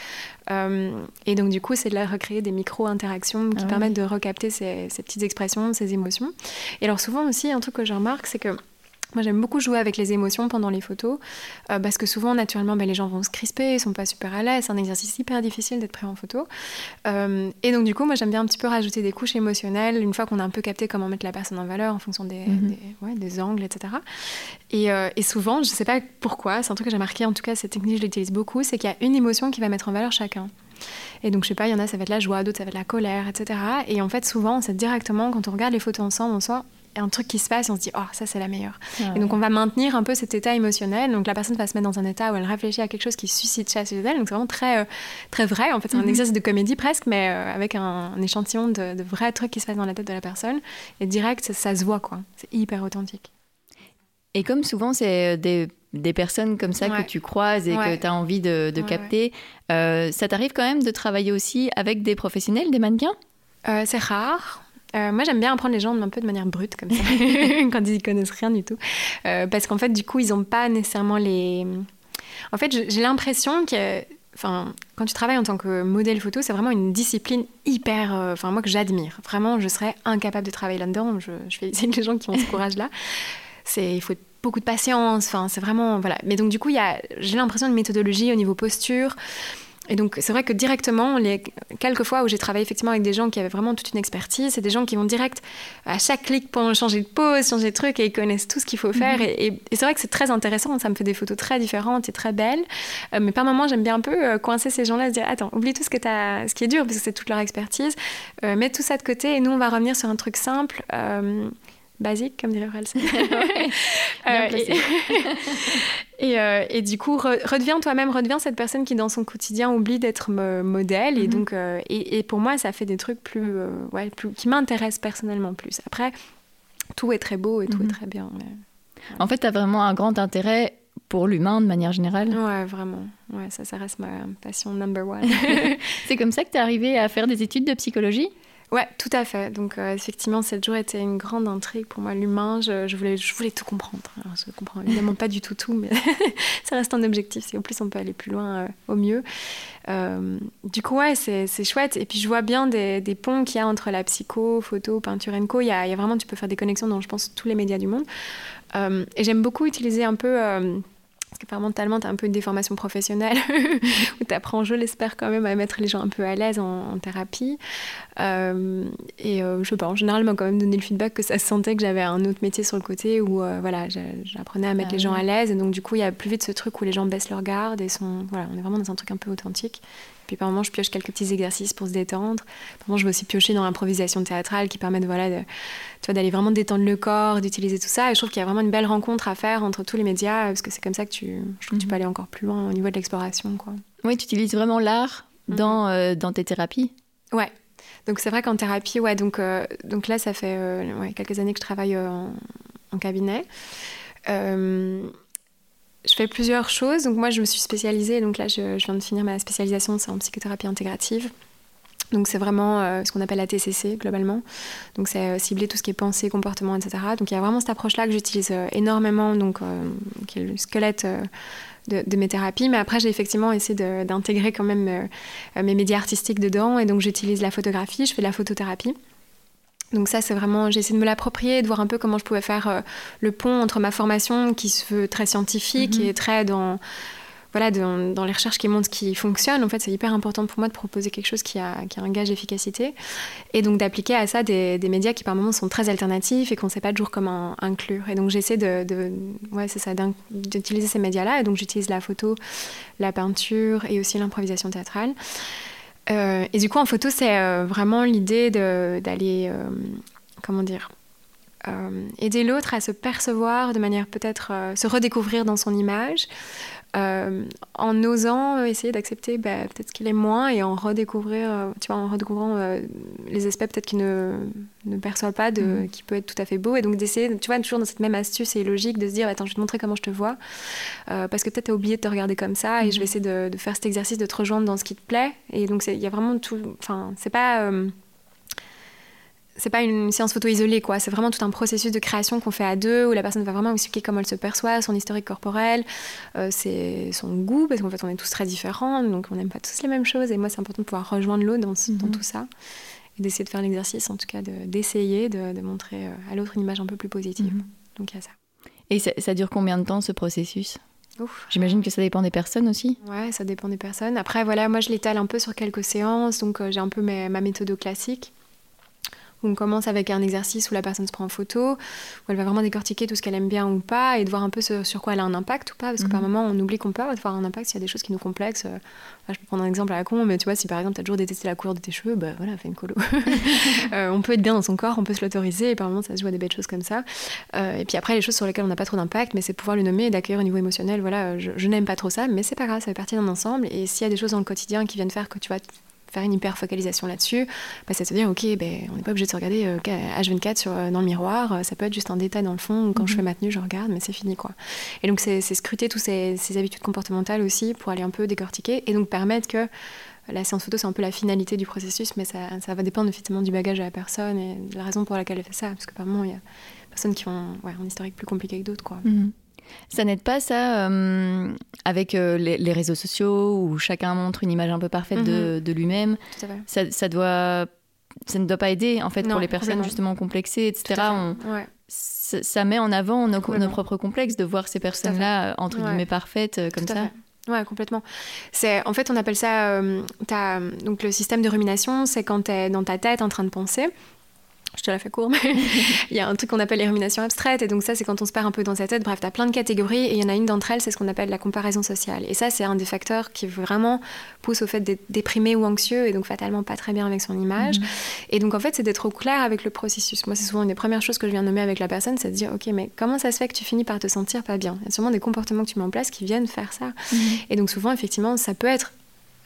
Speaker 2: Euh, et donc, du coup, c'est de la recréer des micro-interactions qui ah permettent de recapter ces, ces, petites expressions, ces émotions. Et alors, souvent aussi, un truc que je remarque, c'est que moi, j'aime beaucoup jouer avec les émotions pendant les photos, euh, parce que souvent, naturellement, ben, les gens vont se crisper, ils sont pas super à l'aise. C'est un exercice hyper difficile d'être pris en photo. Euh, et donc, du coup, moi, j'aime bien un petit peu rajouter des couches émotionnelles, une fois qu'on a un peu capté comment mettre la personne en valeur en fonction des, mhm. ouais, des angles, etc. Et, euh, et, souvent, je sais pas pourquoi, c'est un truc que j'ai marqué, en tout cas, cette technique, je l'utilise beaucoup, c'est qu'il y a une émotion qui va mettre en valeur chacun. Et donc, je sais pas, il y en a, ça va être la joie, d'autres, ça va être la colère, etc. Et en fait, souvent, c'est directement, quand on regarde les photos ensemble, on sent un truc qui se passe et on se dit oh ça c'est la meilleure. Et donc on va maintenir un peu cet état émotionnel. Donc la personne va se mettre dans un état où elle réfléchit à quelque chose qui suscite chez elle donc c'est vraiment très euh, très vrai. En fait c'est un mhm. exercice de comédie presque mais euh, avec un, échantillon de, vrais trucs qui se passent dans la tête de la personne. Et direct ça, se voit quoi. C'est hyper authentique.
Speaker 1: Et comme souvent c'est euh, des des personnes comme ça que tu croises et que tu as envie de, capter. ça t'arrive quand même de travailler aussi avec des professionnels, des mannequins?
Speaker 2: C'est rare. Euh, moi, j'aime bien apprendre les gens un peu de manière brute, comme ça, quand ils connaissent rien du tout. Euh, parce qu'en fait, du coup, ils n'ont pas nécessairement les. En fait, j'ai l'impression que. Enfin, quand tu travailles en tant que modèle photo, c'est vraiment une discipline hyper. Euh, enfin, moi que j'admire. Vraiment, je serais incapable de travailler là-dedans. Je, je félicite les gens qui ont ce courage-là. Il faut beaucoup de patience. Enfin, c'est vraiment voilà. Mais donc du coup, y j'ai l'impression une méthodologie au niveau posture. Et donc, c'est vrai que directement, les quelques fois où j'ai travaillé effectivement avec des gens qui avaient vraiment toute une expertise, c'est des gens qui vont direct à chaque clic pour changer de pose, changer de truc, et ils connaissent tout ce qu'il faut mhm. faire. Et, c'est vrai que c'est très intéressant, ça me fait des photos très différentes et très belles. Euh, mais par moments, j'aime bien un peu euh, coincer ces gens-là, se dire Attends, oublie tout ce, que as, ce qui est dur, parce que c'est toute leur expertise, euh, mets tout ça de côté, et nous, on va revenir sur un truc simple basique, comme dirait Orelsan. Euh, et, euh, et, du coup, redeviens toi-même, redeviens cette personne qui, dans son quotidien, oublie d'être modèle. Et mhm. donc, euh, et, pour moi, ça fait des trucs plus, ouais, plus qui m'intéressent personnellement plus. Après, tout est très beau et tout est mhm. très bien.
Speaker 1: En fait, tu as vraiment un grand intérêt pour l'humain de manière générale.
Speaker 2: Ouais, vraiment. Ouais, ça, ça reste ma passion number one.
Speaker 1: C'est comme ça que tu es arrivée à faire des études de psychologie?
Speaker 2: Ouais, tout à fait. Donc euh, effectivement, cette jour était une grande intrigue pour moi. L'humain, je, voulais, je voulais tout comprendre. Alors, je comprends évidemment pas du tout tout, mais ça reste un objectif. Si au plus on peut aller plus loin, euh, au mieux. Euh, du coup, ouais, c'est chouette. Et puis je vois bien des, des ponts qu'il y a entre la psycho, photo, peinture et co. Il y a vraiment, tu peux faire des connexions dans, je pense, tous les médias du monde. et j'aime beaucoup utiliser un peu parce que mentalement, tu as un peu une déformation professionnelle, où tu apprends, je l'espère quand même, à mettre les gens un peu à l'aise en, thérapie. Euh, et euh, je sais pas, en général, m'a quand même donné le feedback que ça se sentait que j'avais un autre métier sur le côté où euh, voilà, j'apprenais à mettre les ah gens à l'aise. Et donc, du coup, il y a plus vite ce truc où les gens baissent leur garde et sont. Voilà, on est vraiment dans un truc un peu authentique. Puis par moments, je pioche quelques petits exercices pour se détendre. Par moments, je vais aussi piocher dans l'improvisation théâtrale qui permet de, voilà, de, d'aller vraiment détendre le corps, d'utiliser tout ça. Et je trouve qu'il y a vraiment une belle rencontre à faire entre tous les médias, parce que c'est comme ça que tu, je trouve que tu peux mhm. aller encore plus loin au niveau de l'exploration. Quoi.
Speaker 1: Oui, tu utilises vraiment l'art mhm. dans, euh, dans tes thérapies
Speaker 2: Ouais. Donc c'est vrai qu'en thérapie, ouais, donc, euh, donc là, ça fait euh, ouais, quelques années que je travaille en, en, cabinet je fais plusieurs choses. Donc moi, je me suis spécialisée. Donc là, je, viens de finir ma spécialisation, c'est en psychothérapie intégrative. Donc c'est vraiment euh, ce qu'on appelle la TCC globalement. Donc c'est euh, cibler tout ce qui est pensée, comportement, etc. Donc il y a vraiment cette approche-là que j'utilise euh, énormément, donc qui est le squelette de, de, mes thérapies. Mais après j'ai effectivement essayé d'intégrer quand même mes médias artistiques dedans. Et donc j'utilise la photographie, je fais de la photothérapie. Donc ça, c'est vraiment, j'ai essayé de me l'approprier, de voir un peu comment je pouvais faire euh, le pont entre ma formation qui se veut très scientifique mhm. et très dans, voilà, dans, les recherches qui montrent ce qui fonctionne. En fait, c'est hyper important pour moi de proposer quelque chose qui a, qui a un gage d'efficacité et donc d'appliquer à ça des, médias qui par moments sont très alternatifs et qu'on ne sait pas toujours comment inclure. Et donc j'essaie de, de, ouais, c'est ça, d'utiliser ces médias-là. Et donc j'utilise la photo, la peinture et aussi l'improvisation théâtrale. Euh, et du coup, en photo, c'est euh, vraiment l'idée d'aller, euh, comment dire, aider l'autre à se percevoir de manière peut-être se redécouvrir dans son image, euh, en osant euh, essayer d'accepter bah, peut-être ce qu'il est moins et en redécouvrir, euh, tu vois, en redécouvrant les aspects peut-être qu'il ne, ne perçoit pas, de, mm. qui peut être tout à fait beau, et donc d'essayer, tu vois, toujours dans cette même astuce et logique de se dire, attends, je vais te montrer comment je te vois, parce que peut-être as oublié de te regarder comme ça, et je vais mm. essayer de, de, faire cet exercice de te rejoindre dans ce qui te plaît, et donc il y a vraiment tout, enfin, c'est pas c'est pas une séance photo isolée, quoi. C'est vraiment tout un processus de création qu'on fait à deux, où la personne va vraiment expliquer comment elle se perçoit, son historique corporel, euh, c'est son goût, parce qu'en fait, on est tous très différents, donc on n'aime pas tous les mêmes choses. Et moi, c'est important de pouvoir rejoindre l'autre dans, dans, mhm. tout ça, et d'essayer de faire l'exercice, en tout cas, d'essayer de, montrer euh, à l'autre une image un peu plus positive. Mhm. Donc, il y a ça.
Speaker 1: Et ça, dure combien de temps, ce processus? J'imagine que ça dépend des personnes aussi.
Speaker 2: Ouais, ça dépend des personnes. Après, voilà, moi je l'étale un peu sur quelques séances, donc euh, j'ai un peu ma méthode classique. On commence avec un exercice où la personne se prend en photo, où elle va vraiment décortiquer tout ce qu'elle aime bien ou pas et de voir un peu sur quoi elle a un impact ou pas. Parce que par mhm. moment, on oublie qu'on peut avoir un impact s'il y a des choses qui nous complexent. Euh, je peux prendre un exemple à la con, mais tu vois, si par exemple tu as toujours détesté la couleur de tes cheveux, bah voilà, fais une colo. Euh, on peut être bien dans son corps, on peut se l'autoriser et par moments ça se joue à des belles choses comme ça. Euh, et puis après, les choses sur lesquelles on n'a pas trop d'impact, mais c'est pouvoir le nommer et d'accueillir au niveau émotionnel. Voilà, je, je n'aime pas trop ça, mais c'est pas grave, ça fait partie d'un ensemble. Et s'il y a des choses dans le quotidien qui viennent faire que tu vas faire une hyper focalisation là-dessus, bah, c'est se dire, ok, ben, on n'est pas obligé de se regarder H24 euh, sur, euh, dans le miroir, euh, ça peut être juste un détail dans le fond, quand je mhm. fais ma tenue, je regarde, mais c'est fini. quoi. Et donc c'est scruter toutes ces, habitudes comportementales aussi pour aller un peu décortiquer et donc permettre que la séance photo, c'est un peu la finalité du processus, mais ça, ça, va dépendre effectivement du bagage de la personne et de la raison pour laquelle elle fait ça. Parce que par moment, il y a des personnes qui ont ouais, un historique plus compliqué que d'autres. quoi.
Speaker 1: Mhm. Ça n'aide pas ça euh, avec euh, les, réseaux sociaux où chacun montre une image un peu parfaite de, mhm. lui-même. Ça, ça, doit, ça ne doit pas aider en fait pour les personnes justement complexées, etc. ça met en avant nos, propres complexes de voir ces personnes-là, entre guillemets, parfaites, comme ça.
Speaker 2: Ouais, complètement. C'est, en fait, on appelle ça, donc le système de rumination, c'est quand tu es dans ta tête en train de penser je te la fais court, mais il y a un truc qu'on appelle les ruminations abstraites, et donc ça, c'est quand on se perd un peu dans sa tête. Bref, tu as plein de catégories, et il y en a une d'entre elles, c'est ce qu'on appelle la comparaison sociale. Et ça, c'est un des facteurs qui vraiment pousse au fait d'être déprimé ou anxieux, et donc fatalement pas très bien avec son image. Mhm. Et donc, en fait, c'est d'être au clair avec le processus. Moi, c'est souvent une des premières choses que je viens nommer avec la personne, c'est de dire, OK, mais comment ça se fait que tu finis par te sentir pas bien? Il y a sûrement des comportements que tu mets en place qui viennent faire ça. Mhm. Et donc, souvent, effectivement, ça peut être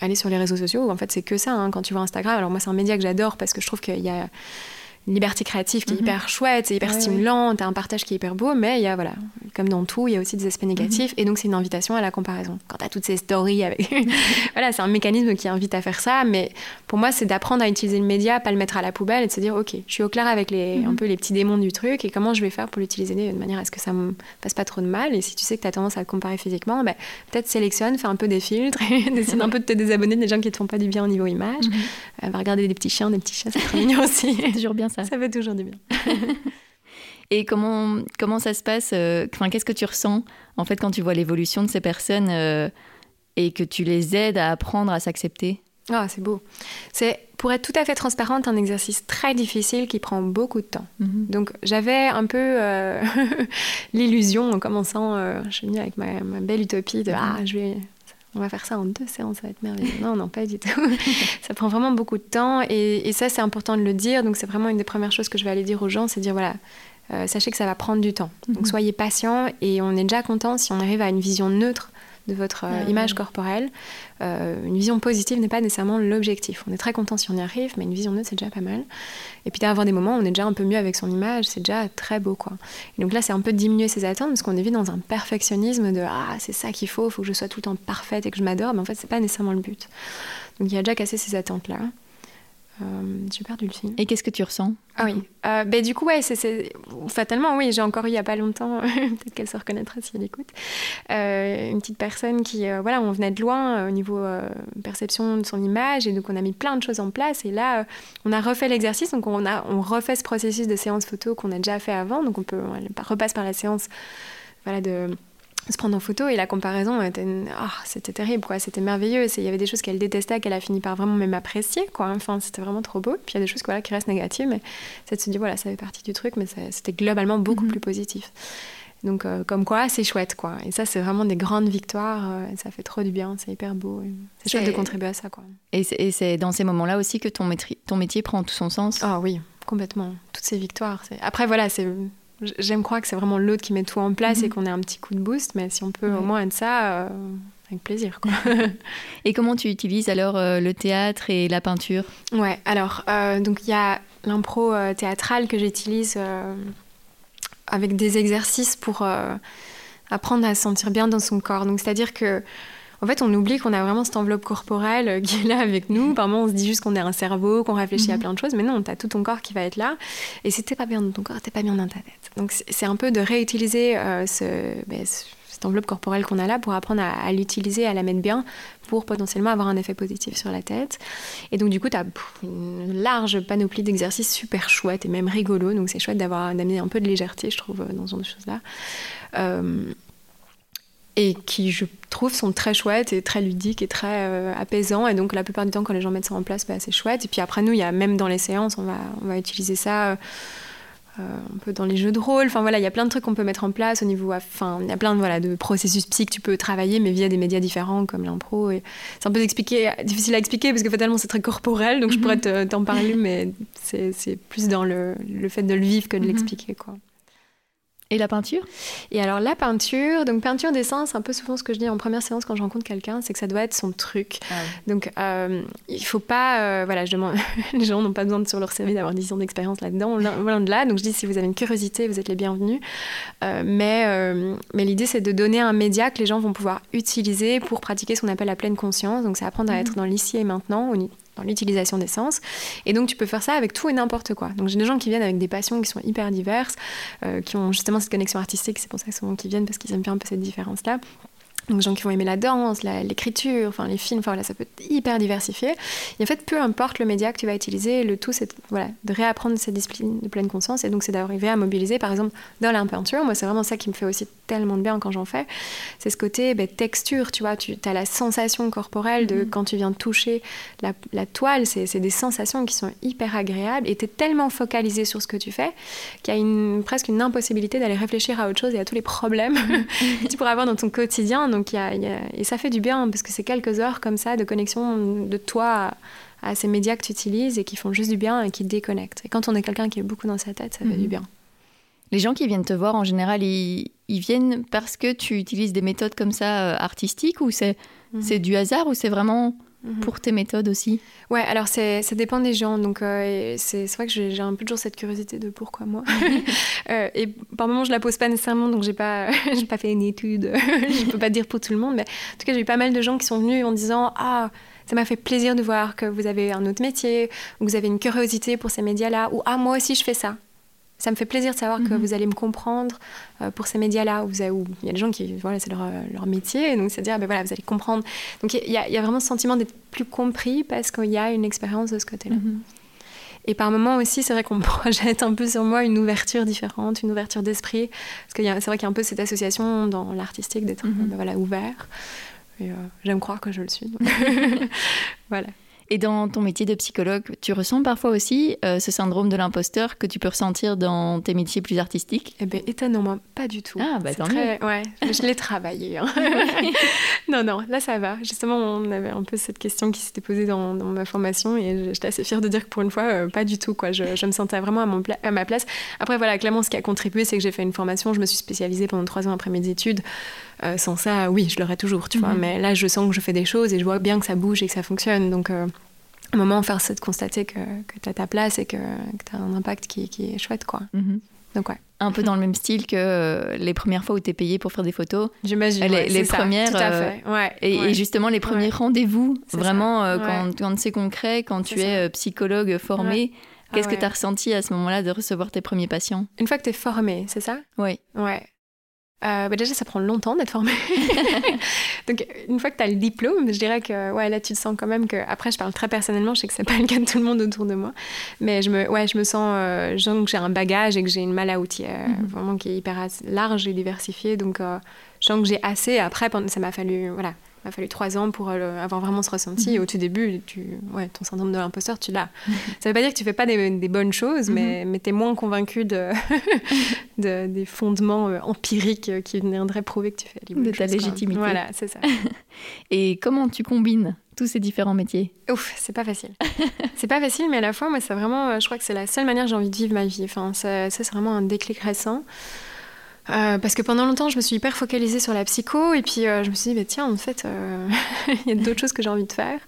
Speaker 2: aller sur les réseaux sociaux, où en fait, c'est que ça. Hein, quand tu vois Instagram, alors moi, c'est un média que j'adore parce que je trouve qu'il y a liberté créative qui est mhm. hyper chouette, c'est hyper stimulant, t'as un partage qui est hyper beau, mais il y a, voilà, comme dans tout, il y a aussi des aspects négatifs, mhm. et donc c'est une invitation à la comparaison. Quand t'as toutes ces stories avec... voilà, c'est un mécanisme qui invite à faire ça, mais pour moi, c'est d'apprendre à utiliser le média, pas le mettre à la poubelle, et de se dire, ok, je suis au clair avec les, un mhm. peu les petits démons du truc, et comment je vais faire pour l'utiliser de manière à ce que ça me fasse pas trop de mal, et si tu sais que t'as tendance à te comparer physiquement, ben, peut-être sélectionne, fais un peu des filtres, et décide un peu de te désabonner des gens qui te font pas du bien au niveau image. Euh, va regarder des petits chiens, des petits chats, c'est très mignon aussi.
Speaker 1: toujours bien ça.
Speaker 2: Ça fait toujours du bien.
Speaker 1: Et comment, comment ça se passe euh, enfin, Qu'est-ce que tu ressens en fait quand tu vois l'évolution de ces personnes euh, et que tu les aides à apprendre à s'accepter?
Speaker 2: Ah, c'est beau. C'est, pour être tout à fait transparente, un exercice très difficile qui prend beaucoup de temps. Mhm. Donc, j'avais un peu euh, l'illusion en commençant, je suis venue avec ma, ma, belle utopie de Ah, je vais on va faire ça en deux séances, ça va être merveilleux. Non, non, pas du tout. ça prend vraiment beaucoup de temps et, ça, c'est important de le dire. Donc, c'est vraiment une des premières choses que je vais aller dire aux gens, c'est dire voilà, euh, sachez que ça va prendre du temps. Donc, mhm. soyez patient et on est déjà content si on arrive à une vision neutre de votre euh, ah image corporelle. Euh, une vision positive n'est pas nécessairement l'objectif. On est très content si on y arrive, mais une vision neutre, c'est déjà pas mal. Et puis d'avoir des moments où on est déjà un peu mieux avec son image, c'est déjà très beau. quoi. Et donc là, c'est un peu diminuer ses attentes parce qu'on est vite dans un perfectionnisme de Ah, c'est ça qu'il faut, il faut que je sois tout le temps parfaite et que je m'adore. Mais en fait, c'est pas nécessairement le but. Donc il y a déjà cassé ces attentes-là. Euh, j'ai perdu le film.
Speaker 1: Et qu'est-ce que tu ressens?
Speaker 2: Ah oui. Euh, ben, du coup, ouais, c'est, fatalement, oui, j'ai encore eu il n'y a pas longtemps, peut-être qu'elle se reconnaîtra si elle écoute, euh, une petite personne qui, voilà, on venait de loin au niveau perception de son image, et donc on a mis plein de choses en place, et là, on a refait l'exercice, donc on, a, on refait ce processus de séance photo qu'on a déjà fait avant, donc on peut, on repasse par la séance voilà, de se prendre en photo et la comparaison était ah, c'était terrible quoi. C'était merveilleux. Il y avait des choses qu'elle détestait qu'elle a fini par vraiment même apprécier quoi. Enfin c'était vraiment trop beau. Puis il y a des choses voilà, qui restent négatives mais c'est de se dire voilà ça fait partie du truc mais c'était globalement beaucoup mhm. plus positif. Donc euh, comme quoi c'est chouette quoi. Et ça c'est vraiment des grandes victoires euh, ça fait trop du bien c'est hyper beau. C'est chouette de contribuer à ça quoi.
Speaker 1: Et c'est dans ces moments là aussi que ton, ton métier prend tout son sens?
Speaker 2: Ah oui complètement. Toutes ces victoires après voilà c'est J'aime croire que c'est vraiment l'autre qui met tout en place et mhm. qu'on a un petit coup de boost, mais si on peut au moins être ça, euh, avec plaisir. Quoi.
Speaker 1: et comment tu utilises alors euh, le théâtre et la peinture?
Speaker 2: Ouais, alors, euh, donc il y a l'impro théâtrale que j'utilise avec des exercices pour apprendre à se sentir bien dans son corps. Donc, c'est-à-dire que en fait, on oublie qu'on a vraiment cette enveloppe corporelle euh, qui est là avec nous. Par moments, on se dit juste qu'on est un cerveau, qu'on réfléchit à mhm. plein de choses, mais non, tu as tout ton corps qui va être là. Et si t'es pas bien dans ton corps, t'es pas bien dans ta tête. Donc, c'est un peu de réutiliser euh, ben, ce, cette enveloppe corporelle qu'on a là pour apprendre à, l'utiliser, à la mettre bien pour potentiellement avoir un effet positif sur la tête. Et donc, du coup, tu as une large panoplie d'exercices super chouettes et même rigolos. Donc, c'est chouette d'avoir d'amener un peu de légèreté, je trouve, dans ce genre de choses-là. Euh, et qui, je trouve, sont très chouettes et très ludiques et très euh, apaisants. Et donc, la plupart du temps, quand les gens mettent ça en place, bah, c'est chouette. Et puis après, nous, il y a même dans les séances, on va, on va utiliser ça. Euh, un peu dans les jeux de rôle. Enfin voilà, il y a plein de trucs qu'on peut mettre en place au niveau. Enfin, il y a plein de, voilà, de processus psy que tu peux travailler, mais via des médias différents comme l'impro. Et c'est un peu difficile à expliquer parce que fatalement c'est très corporel, donc je mhm. pourrais t'en parler, mais c'est plus dans le, le, fait de le vivre que de mhm. l'expliquer. quoi.
Speaker 1: Et la peinture?
Speaker 2: Et alors la peinture, donc peinture dessin, c'est un peu souvent ce que je dis en première séance quand je rencontre quelqu'un, c'est que ça doit être son truc. Ah donc euh, il faut pas, euh, voilà, je demande, les gens n'ont pas besoin de sur leur CV d'avoir 10 ans d'expérience là-dedans, loin de là. Donc je dis si vous avez une curiosité, vous êtes les bienvenus. Euh, mais euh, mais l'idée c'est de donner un média que les gens vont pouvoir utiliser pour pratiquer ce qu'on appelle la pleine conscience. Donc c'est apprendre à mhm. être dans l'ici et maintenant, dans l'utilisation des sens. Et donc, tu peux faire ça avec tout et n'importe quoi. Donc, j'ai des gens qui viennent avec des passions qui sont hyper diverses, euh, qui ont justement cette connexion artistique. C'est pour ça souvent qu'ils viennent parce qu'ils aiment bien un peu cette différence-là. Donc, gens qui vont aimer la danse, l'écriture, enfin les films, enfin voilà, ça peut être hyper diversifié. Et en fait, peu importe le média que tu vas utiliser, le tout, c'est voilà, de réapprendre cette discipline de pleine conscience. Et donc, c'est d'arriver à mobiliser, par exemple, dans la peinture. Moi, c'est vraiment ça qui me fait aussi tellement de bien quand j'en fais. C'est ce côté ben, texture, tu vois. Tu as la sensation corporelle de mm-hmm. quand tu viens toucher la, la toile. C'est des sensations qui sont hyper agréables. Et tu es tellement focalisé sur ce que tu fais qu'il y a une, presque une impossibilité d'aller réfléchir à autre chose et à tous les problèmes que tu pourrais avoir dans ton quotidien. Donc, et ça fait du bien parce que c'est quelques heures comme ça de connexion de toi à, ces médias que tu utilises et qui font juste du bien et qui te déconnectent. Et quand on est quelqu'un qui est beaucoup dans sa tête, ça fait du mhm. bien.
Speaker 1: Les gens qui viennent te voir, en général, ils, viennent parce que tu utilises des méthodes comme ça euh, artistiques ou c'est mhm. du hasard ou c'est vraiment Mhm. pour tes méthodes aussi
Speaker 2: Ouais, alors ça dépend des gens. Donc euh, c'est vrai que j'ai un peu toujours cette curiosité de pourquoi moi. Euh, et par moments, je la pose pas nécessairement, donc j'ai pas, pas fait une étude. je peux pas dire pour tout le monde, mais en tout cas, j'ai eu pas mal de gens qui sont venus en disant Ah, ça m'a fait plaisir de voir que vous avez un autre métier, ou que vous avez une curiosité pour ces médias-là, ou Ah, moi aussi, je fais ça ça me fait plaisir de savoir que mhm. vous allez me comprendre euh, pour ces médias-là, où, il y a des gens qui, voilà, c'est leur, leur, métier, donc c'est à dire, ah, ben voilà, vous allez comprendre. Donc il y, y, a vraiment ce sentiment d'être plus compris parce qu'il y a une expérience de ce côté-là. Mhm. Et par moments aussi, c'est vrai qu'on projette un peu sur moi une ouverture différente, une ouverture d'esprit, parce que c'est vrai qu'il y a un peu cette association dans l'artistique d'être mhm. ben voilà, ouvert. Euh, j'aime croire que je le suis. voilà.
Speaker 1: Et dans ton métier de psychologue, tu ressens parfois aussi euh, ce syndrome de l'imposteur que tu peux ressentir dans tes métiers plus artistiques?
Speaker 2: Eh bien, étonnamment, pas du tout.
Speaker 1: Ah, bah tant
Speaker 2: très... Ouais, je l'ai travaillé. Hein. non, non, là ça va. Justement, on avait un peu cette question qui s'était posée dans, ma formation et j'étais assez fière de dire que pour une fois, euh, pas du tout. Quoi. Je, me sentais vraiment à, mon à ma place. Après, voilà, clairement, ce qui a contribué, c'est que j'ai fait une formation. Je me suis spécialisée pendant trois ans après mes études. Euh, sans ça, oui, je l'aurais toujours, tu vois. Mhm. Mais là, je sens que je fais des choses et je vois bien que ça bouge et que ça fonctionne. Donc, euh, à un moment, faire c'est de constater que, que tu as ta place et que, que tu as un impact qui, qui, est chouette, quoi. Mhm. Donc, ouais.
Speaker 1: Un peu dans le même style que euh, les premières fois où tu es payé pour faire des photos.
Speaker 2: J'imagine.
Speaker 1: Les, les premières.
Speaker 2: tout à fait. Ouais,
Speaker 1: et, justement, les premiers rendez-vous, vraiment, quand, quand c'est concret, quand tu es psychologue formé. Qu'est-ce ah que tu as ressenti à ce moment-là de recevoir tes premiers patients?
Speaker 2: Une fois que tu es formé, c'est ça?
Speaker 1: Oui.
Speaker 2: Ouais. Euh, bah déjà, ça prend longtemps d'être formé. Donc, une fois que tu as le diplôme, je dirais que ouais, là, tu te sens quand même que. Après, je parle très personnellement, je sais que c'est pas le cas de tout le monde autour de moi. Mais je me, ouais, je me sens euh, que j'ai un bagage et que j'ai une mal à outils euh, mhm. vraiment qui est hyper large et diversifiée. Donc, je sens que j'ai assez. Après, ça m'a fallu. Voilà, il a fallu trois ans pour euh, avoir vraiment ce ressenti. Mhm. Au tout début, tu, ouais, ton syndrome de l'imposteur, tu l'as. Ça ne veut pas dire que tu fais pas des, bonnes choses, mais, mhm. mais tu es moins convaincu de, des fondements euh, empiriques qui viendraient prouver que tu fais
Speaker 1: les bonnes de ta légitimité.
Speaker 2: Voilà, c'est ça.
Speaker 1: Et comment tu combines tous ces différents métiers?
Speaker 2: Ouf, c'est pas facile. c'est pas facile, mais à la fois, moi, c'est vraiment, euh, je crois que c'est la seule manière que j'ai envie de vivre ma vie. Enfin, ça, ça c'est vraiment un déclic récent. Euh, parce que pendant longtemps, je me suis hyper focalisée sur la psycho, et puis euh, je me suis dit, bah, tiens, en fait, euh, il y a d'autres choses que j'ai envie de faire,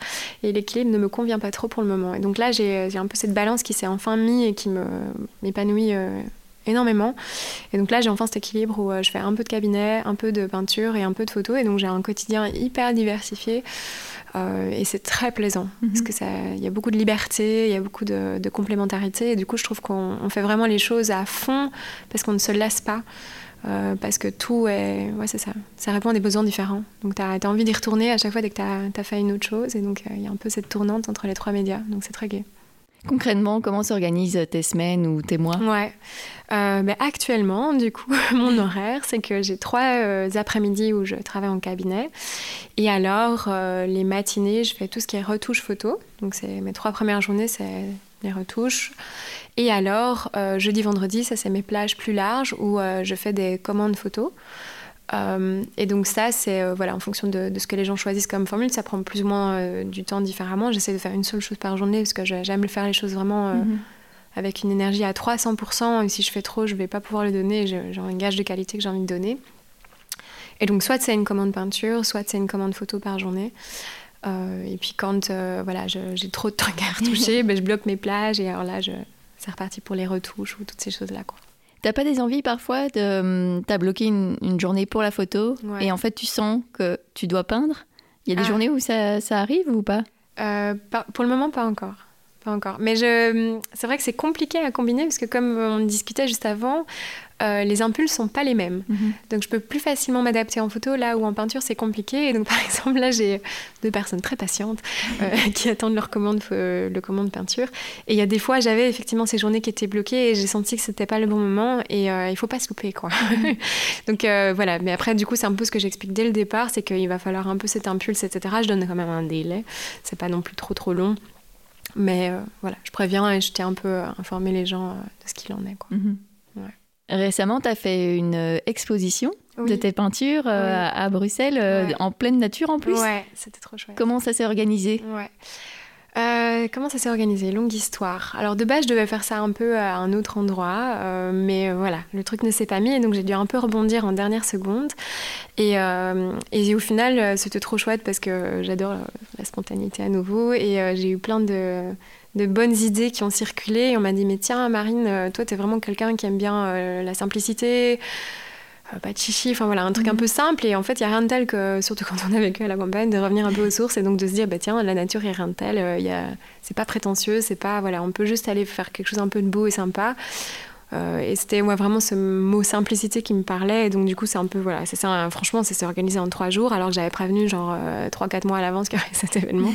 Speaker 2: et l'équilibre ne me convient pas trop pour le moment. Et donc là, j'ai un peu cette balance qui s'est enfin mise et qui m'épanouit énormément. Et donc là, j'ai enfin cet équilibre où je fais un peu de cabinet, un peu de peinture et un peu de photo, et donc j'ai un quotidien hyper diversifié. et c'est très plaisant mhm. parce que ça, il y a beaucoup de liberté, il y a beaucoup de, de complémentarité. Et du coup, je trouve qu'on fait vraiment les choses à fond parce qu'on ne se lasse pas. Euh, parce que tout est. Ouais, c'est ça. Ça répond à des besoins différents. Donc, tu as, envie d'y retourner à chaque fois dès que tu as, fait une autre chose. Et donc, euh, il y a un peu cette tournante entre les trois médias. Donc, c'est très gai.
Speaker 1: Concrètement, comment s'organisent tes semaines ou tes mois?
Speaker 2: Ouais. Euh, ben, actuellement, du coup, mon horaire, c'est que j'ai trois après-midi où je travaille en cabinet. Et alors, les matinées, je fais tout ce qui est retouche photo. Donc, c'est mes trois premières journées, c'est les retouches. Et alors, euh, jeudi, vendredi, ça c'est mes plages plus larges où euh, je fais des commandes photos. Euh, et donc ça, c'est voilà, en fonction de, ce que les gens choisissent comme formule, ça prend plus ou moins du temps différemment. J'essaie de faire une seule chose par journée parce que j'aime faire les choses vraiment mhm. avec une énergie à 300%. Et si je fais trop, je ne vais pas pouvoir le donner. J'ai un gage de qualité que j'ai envie de donner. Et donc soit c'est une commande peinture, soit c'est une commande photo par journée. Et puis quand voilà, j'ai trop de trucs à retoucher, ben, je bloque mes plages et alors là, c'est reparti pour les retouches ou toutes ces choses-là.
Speaker 1: T'as pas des envies parfois de. Hum, t'as bloqué une, journée pour la photo et en fait tu sens que tu dois peindre? Il y a des ah. journées où ça, ça, arrive ou pas?
Speaker 2: Euh, Pour le moment, pas encore. pas encore. Mais je, c'est vrai que c'est compliqué à combiner parce que comme on discutait juste avant, euh, les impulses sont pas les mêmes. Mhm. Donc je peux plus facilement m'adapter en photo là où en peinture c'est compliqué. Et donc par exemple là j'ai deux personnes très patientes euh, qui attendent leur commande, euh, le commande peinture. Et il y a des fois j'avais effectivement ces journées qui étaient bloquées et j'ai senti que c'était pas le bon moment et il faut pas se louper quoi. Mhm. donc voilà. Mais après du coup c'est un peu ce que j'explique dès le départ, c'est qu'il va falloir un peu cet impulse etc. Je donne quand même un délai. C'est pas non plus trop trop long. Mais voilà, je préviens et je tiens un peu à informer les gens de ce qu'il en est. Quoi. Mhm.
Speaker 1: Récemment, tu as fait une euh, exposition de tes peintures euh, à Bruxelles, euh, en pleine nature en plus?
Speaker 2: Ouais, c'était trop chouette.
Speaker 1: Comment ça s'est organisé?
Speaker 2: Ouais. comment ça s'est organisé? Longue histoire. Alors de base, je devais faire ça un peu à un autre endroit, mais voilà, le truc ne s'est pas mis, et donc j'ai dû un peu rebondir en dernière seconde. Et, et au final, c'était trop chouette parce que j'adore la spontanéité à nouveau, et j'ai eu plein de de bonnes idées qui ont circulé. Et on m'a dit, mais tiens, Marine, euh, toi, tu es vraiment quelqu'un qui aime bien euh, la simplicité, euh, pas de chichi, enfin voilà, un truc un mhm. peu simple. Et en fait, il n'y a rien de tel que, surtout quand on a vécu à la campagne, de revenir un peu aux sources et donc de se dire, bah tiens, la nature, il n'y a rien de tel. y a... C'est pas prétentieux, c'est pas, voilà, on peut juste aller faire quelque chose un peu de beau et sympa. Euh, et c'était ouais, vraiment ce mot simplicité qui me parlait. Et donc, du coup, c'est un peu, voilà, c'est ça, franchement, ça s'est organisé en trois jours, alors que j'avais prévenu, genre, euh, trois, quatre mois à l'avance qu'il y aurait cet événement.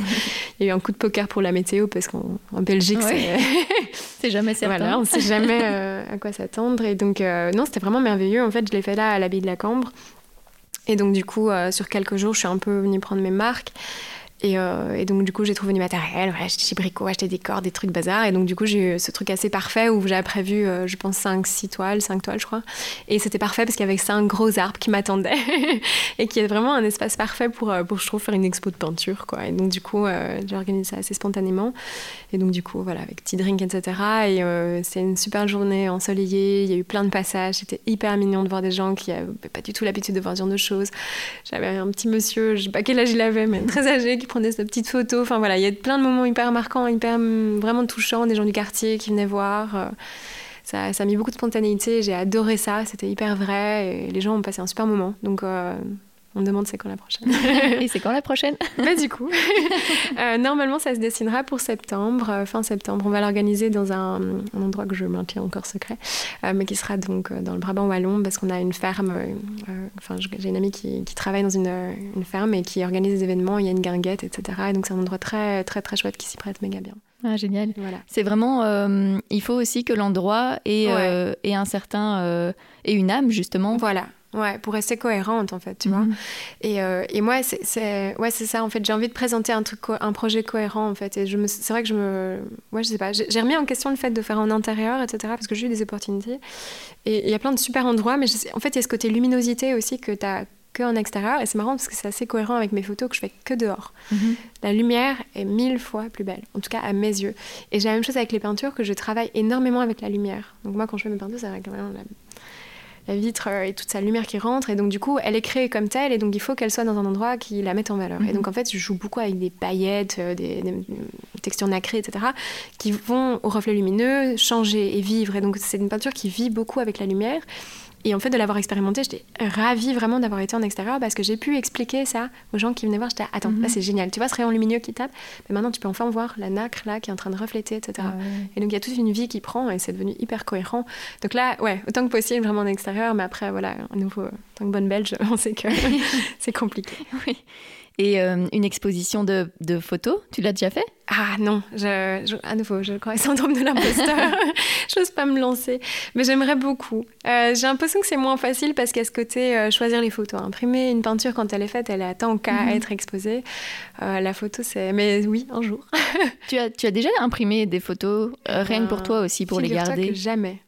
Speaker 2: Il y a eu un coup de poker pour la météo, parce qu'en Belgique, c'est.
Speaker 1: c'est jamais certain.
Speaker 2: Voilà, on sait jamais euh, à quoi s'attendre. Et donc, non, c'était vraiment merveilleux. En fait, je l'ai fait là, à l'abbaye de la Cambre. Et donc, du coup, sur quelques jours, je suis un peu venue prendre mes marques. Euh, et, donc, du coup, j'ai trouvé du matériel. J'ai acheté bricot, acheté des cordes, des trucs bazar. Et donc, du coup, j'ai eu ce truc assez parfait où j'avais prévu, euh, je pense, 5, 6 toiles, 5 toiles, je crois. Et c'était parfait parce qu'il y avait 5 gros arbres qui m'attendaient et qui est vraiment un espace parfait pour, euh, pour, je trouve, faire une expo de peinture, quoi. Et donc, du coup, j'ai organisé ça assez spontanément. Et donc, du coup, voilà, avec petit drink, etc. Et c'est une super journée ensoleillée. Il y a eu plein de passages. C'était hyper mignon de voir des gens qui n'avaient pas du tout l'habitude de voir ce genre de choses. J'avais un petit monsieur, je sais pas quel âge il avait, mais très âgé, prenait sa petite photo. Enfin voilà, il y a plein de moments hyper marquants, hyper mm, vraiment touchants, des gens du quartier qui venaient voir. Euh, ça, ça, a mis beaucoup de spontanéité, j'ai adoré ça, c'était hyper vrai et les gens ont passé un super moment. Donc euh, on me demande c'est quand la prochaine.
Speaker 1: Et c'est quand la prochaine?
Speaker 2: Bah, Du coup, euh, normalement ça se dessinera pour septembre, euh, fin septembre. On va l'organiser dans un, endroit que je maintiens encore secret, euh, mais qui sera donc dans le Brabant Wallon parce qu'on a une ferme. Enfin, j'ai une amie qui, travaille dans une, ferme et qui organise des événements. Il y a une guinguette, etc. Et donc c'est un endroit très très très chouette qui s'y prête méga bien.
Speaker 1: Ah, génial. Voilà. C'est vraiment. il faut aussi que l'endroit ait, ait, un certain. et une âme, justement.
Speaker 2: Voilà. Ouais, pour rester cohérente en fait, tu vois. Mhm. Et, euh, et, moi, c'est ouais, c'est ça en fait. J'ai envie de présenter un truc, un projet cohérent en fait. Et je me, c'est vrai que je me, ouais, je sais pas. J'ai remis en question le fait de faire en intérieur, etc. Parce que j'ai eu des opportunités. Et il y a plein de super endroits, mais en fait, il y a ce côté luminosité aussi que tu as que en extérieur. Et c'est marrant parce que c'est assez cohérent avec mes photos que je fais que dehors. Mhm. La lumière est mille fois plus belle, en tout cas à mes yeux. Et j'ai la même chose avec les peintures que je travaille énormément avec la lumière. Donc moi, quand je fais mes peintures, c'est vraiment la la vitre euh, et toute sa lumière qui rentre. Et donc, du coup, elle est créée comme telle. Et donc, il faut qu'elle soit dans un endroit qui la mette en valeur. Et mhm. donc, en fait, je joue beaucoup avec des paillettes, euh, des, textures nacrées, etc., qui vont au reflet lumineux changer et vivre. Et donc, c'est une peinture qui vit beaucoup avec la lumière. Et en fait, de l'avoir expérimenté, j'étais ravie vraiment d'avoir été en extérieur parce que j'ai pu expliquer ça aux gens qui venaient voir. J'étais, attends, là mhm. c'est génial. Tu vois ce rayon lumineux qui tape Mais maintenant, tu peux enfin voir la nacre là qui est en train de refléter, etc. Ah et donc, il y a toute une vie qui prend et c'est devenu hyper cohérent. Donc là, ouais, autant que possible, vraiment en extérieur. Mais après, voilà, à nouveau, en tant que bonne belge, on sait que c'est compliqué.
Speaker 1: Oui. Et euh, une exposition de, de photos, tu l'as déjà fait?
Speaker 2: Ah non, je, à nouveau, je crois syndrome de l'imposteur. je n'ose pas me lancer. Mais j'aimerais beaucoup. Euh, j'ai l'impression que c'est moins facile parce qu'à ce côté, euh, choisir les photos. Imprimer une peinture quand elle est faite, elle attend qu'à mhm. être exposée. la photo, c'est. Mais oui, un jour.
Speaker 1: tu, as, tu as déjà imprimé des photos, rien pour toi aussi, pour les garder?
Speaker 2: Jamais.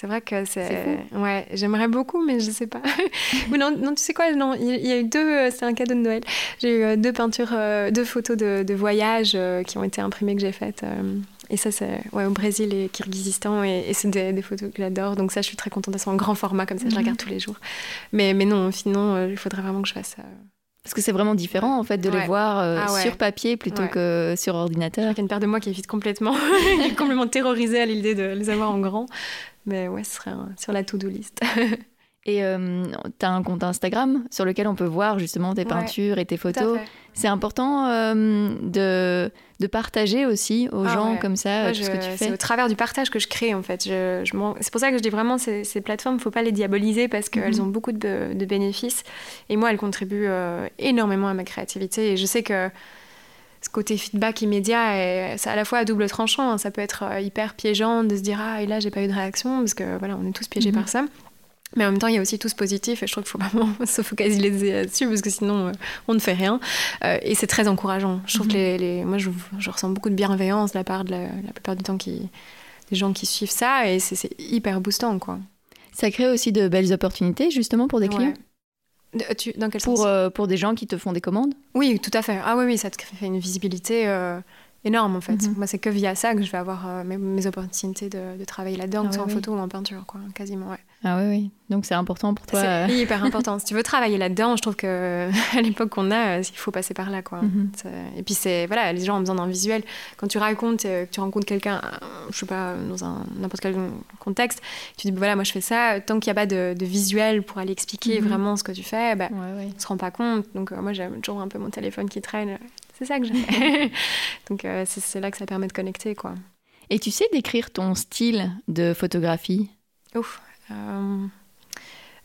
Speaker 2: C'est vrai que c'est. Ouais, j'aimerais beaucoup, mais je sais pas. non, non, tu sais quoi Non, il y a eu deux. Euh, c'est un cadeau de Noël. J'ai eu euh, deux peintures, euh, deux photos de, de voyage qui ont été imprimées que j'ai faites. et ça, c'est ouais, au Brésil et Kyrgyzstan. Et, c'est des, photos que j'adore. Donc, ça, je suis très contente. Elles sont en grand format, comme ça, je les regarde mhm. tous les jours. Mais, mais non, sinon, il faudrait vraiment que je fasse ça.
Speaker 1: Parce que c'est vraiment différent en fait de les voir ah sur papier plutôt que sur ordinateur.
Speaker 2: Il y a une paire de moi qui évite complètement, complètement terrorisée à l'idée de les avoir en grand. Mais ouais, ce serait sur la to-do list.
Speaker 1: Et euh, tu as un compte Instagram sur lequel on peut voir justement tes peintures et tes photos. C'est important euh, de, de, partager aussi aux ah gens comme ça ce que tu fais.
Speaker 2: C'est au travers du partage que je crée en fait. Je, je c'est pour ça que je dis vraiment ces, ces plateformes, il ne faut pas les diaboliser parce qu'elles mhm. ont beaucoup de, de, bénéfices. Et moi, elles contribuent euh, énormément à ma créativité. Et je sais que ce côté feedback immédiat, c'est à la fois à double tranchant. Hein. Ça peut être euh, hyper piégeant de se dire ah et là j'ai pas eu de réaction parce que voilà on est tous piégés mhm. par ça. Mais en même temps, il y a aussi tout ce positif et je trouve qu'il faut vraiment se focaliser là-dessus parce que sinon, euh, on ne fait rien. Euh, et c'est très encourageant. Je trouve que mhm. les, moi, je, ressens beaucoup de bienveillance de la part de la, plupart du temps qui, des gens qui suivent ça et c'est hyper boostant. quoi.
Speaker 1: Ça crée aussi de belles opportunités justement pour des clients?
Speaker 2: Tu, dans quel
Speaker 1: pour,
Speaker 2: sens
Speaker 1: Pour des gens qui te font des commandes?
Speaker 2: Oui, tout à fait. Ah oui, oui, ça te fait une visibilité énorme en fait. Mhm. Moi, c'est que via ça que je vais avoir euh, mes, opportunités de, travailler là-dedans, ah soit en photo ou en peinture, quoi, quasiment. Ouais.
Speaker 1: Ah oui, oui. Donc c'est important pour toi.
Speaker 2: C'est
Speaker 1: euh.
Speaker 2: hyper important. si tu veux travailler là-dedans, je trouve que à l'époque qu'on a, euh, il faut passer par là, quoi. Mhm. Et puis c'est voilà, les gens ont besoin d'un visuel. Quand tu racontes, que tu rencontres quelqu'un, je sais pas, dans un n'importe quel contexte, tu dis voilà, moi je fais ça. Tant qu'il n'y a pas de, visuel pour aller expliquer mhm. vraiment ce que tu fais, bah, ouais, on se rend pas compte. Donc moi j'ai toujours un peu mon téléphone qui traîne c'est ça que j'ai. Donc euh, c'est là que ça permet de connecter, quoi.
Speaker 1: Et tu sais décrire ton style de photographie?
Speaker 2: Ouf. Euh,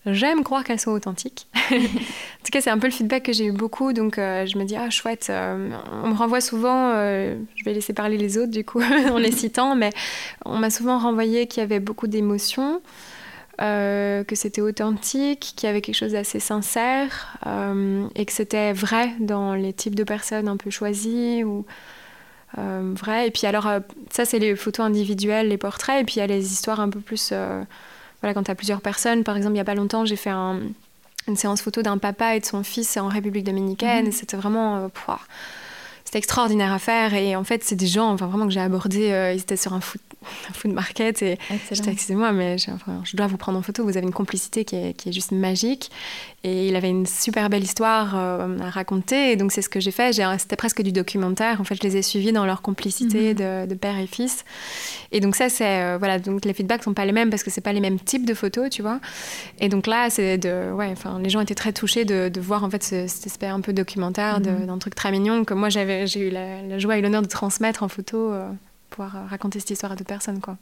Speaker 2: j'aime croire qu'elles sont authentiques. en tout cas, c'est un peu le feedback que j'ai eu beaucoup. Donc, euh, je me dis, ah, chouette. on me renvoie souvent, je vais laisser parler les autres, du coup, en les citant, mais on m'a souvent renvoyé qu'il y avait beaucoup d'émotions. Euh, que c'était authentique, qu'il y avait quelque chose d'assez sincère euh, et que c'était vrai dans les types de personnes un peu choisies ou euh, vrai. Et puis alors, ça c'est les photos individuelles, les portraits, et puis il y a les histoires un peu plus... voilà, quand tu as plusieurs personnes, par exemple, il n'y a pas longtemps, j'ai fait une séance photo d'un papa et de son fils en République dominicaine, mhm. c'était vraiment... c'était extraordinaire à faire et en fait c'est des gens enfin vraiment que j'ai abordé ils étaient sur un foot food market et j'étais excusez-moi mais je, je, dois vous prendre en photo. Vous avez une complicité qui est, qui est juste magique. Et il avait une super belle histoire euh, à raconter. Et donc c'est ce que j'ai fait. C'était presque du documentaire. En fait je les ai suivis dans leur complicité mhm. de, père et fils. Et donc ça c'est euh, voilà. Donc les feedbacks sont pas les mêmes parce que c'est pas les mêmes types de photos tu vois. Et donc là c'est de ouais enfin les gens étaient très touchés de, de voir en fait ce, cet aspect un peu documentaire mhm. d'un truc très mignon que moi j'avais j'ai eu la, joie et l'honneur de transmettre en photo euh, pouvoir euh, raconter cette histoire à d'autres personnes. Quoi.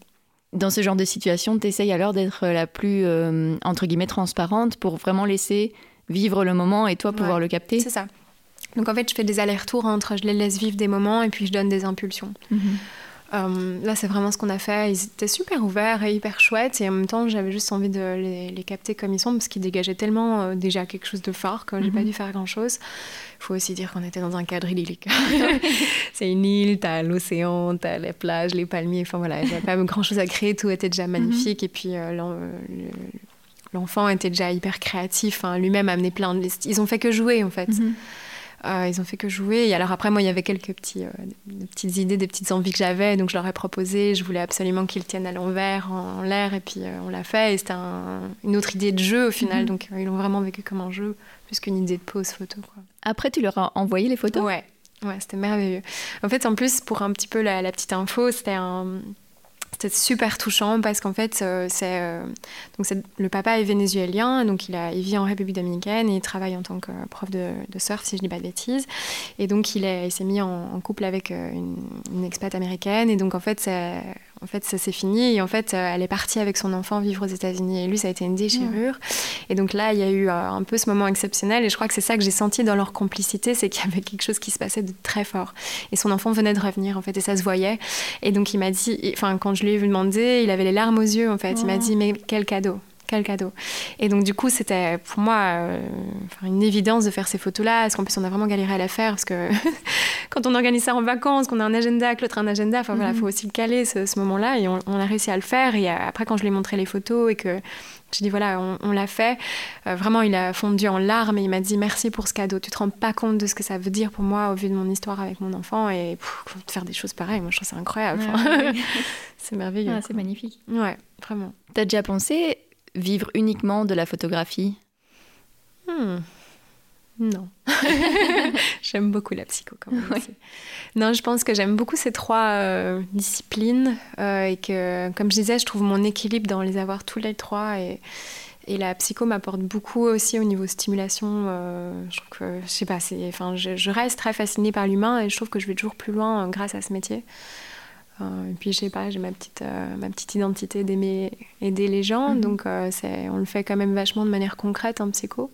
Speaker 1: Dans ce genre de situation, tu essayes alors d'être la plus, euh, entre guillemets, transparente pour vraiment laisser vivre le moment et toi pouvoir le capter
Speaker 2: C'est ça. Donc en fait, je fais des allers-retours entre je les laisse vivre des moments et puis je donne des impulsions. Mhm. Euh, là, c'est vraiment ce qu'on a fait. Ils étaient super ouverts et hyper chouettes. Et en même temps, j'avais juste envie de les, capter comme ils sont parce qu'ils dégageaient tellement euh, déjà quelque chose de fort que j'ai pas mhm. dû faire grand-chose. Il faut aussi dire qu'on était dans un cadre idyllique. c'est une île, t'as l'océan, t'as les plages, les palmiers. Enfin voilà, il n'y avait pas grand-chose à créer. Tout était déjà magnifique. Mhm. Et puis euh, l'enfant était déjà hyper créatif. Hein. Lui-même amené plein de... Ils ont fait que jouer en fait. Mhm. Euh, ils ont fait que jouer. Et alors après, moi, il y avait quelques petits, euh, petites idées, des petites envies que j'avais. Donc je leur ai proposé. Je voulais absolument qu'ils tiennent à l'envers, en, l'air. Et puis euh, on l'a fait. Et c'était une autre idée de jeu au final. Mhm. Donc ils l'ont vraiment vécu comme un jeu, plus qu'une idée de pose photo. Quoi.
Speaker 1: Après, tu leur as envoyé les photos?
Speaker 2: Ouais. Ouais, c'était merveilleux. En fait, en plus, pour un petit peu la, la petite info, c'était un, c'était super touchant parce qu'en fait, euh, c'est euh, donc le papa est vénézuélien, donc il, a, il vit en République dominicaine et il travaille en tant que prof de, surf, si je dis pas de bêtises. Et donc il, il s'est mis en, couple avec euh, une, une, expat américaine et donc en fait, c'est en fait, ça s'est fini. Et en fait, euh, elle est partie avec son enfant vivre aux États-Unis. Et lui, ça a été une déchirure. Et donc là, il y a eu euh, un peu ce moment exceptionnel. Et je crois que c'est ça que j'ai senti dans leur complicité, c'est qu'il y avait quelque chose qui se passait de très fort. Et son enfant venait de revenir, en fait, et ça se voyait. Et donc il m'a dit, enfin, quand je lui ai demandé, il avait les larmes aux yeux, en fait. Il m'a dit, mais quel cadeau quel cadeau. Et donc, du coup, c'était pour moi euh, une évidence de faire ces photos-là, parce qu'en plus, on a vraiment galéré à la faire, parce que quand on organise ça en vacances, qu'on a un agenda, que l'autre a un agenda, enfin voilà, il mhm. faut aussi le caler ce, moment-là, et on, a réussi à le faire. Et après, quand je lui ai montré les photos et que j'ai dit voilà, on, l'a fait. Euh, vraiment, il a fondu en larmes et il m'a dit merci pour ce cadeau. Tu te rends pas compte de ce que ça veut dire pour moi au vu de mon histoire avec mon enfant et faire des choses pareilles, moi je trouve ça incroyable. c'est merveilleux.
Speaker 1: c'est magnifique.
Speaker 2: Ouais, vraiment.
Speaker 1: T'as déjà pensé vivre uniquement de la photographie
Speaker 2: hmm. Non. j'aime beaucoup la psycho quand même. Non, je pense que j'aime beaucoup ces trois euh, disciplines euh, et que, comme je disais, je trouve mon équilibre dans les avoir tous les trois et, Et la psycho m'apporte beaucoup aussi au niveau stimulation. je trouve que, je sais pas, enfin, je, je, reste très fascinée par l'humain et je trouve que je vais toujours plus loin grâce à ce métier. Et puis, je sais pas, j'ai ma petite, ma petite identité d'aimer aider les gens. Mhm. Donc, c'est on le fait quand même vachement de manière concrète en psycho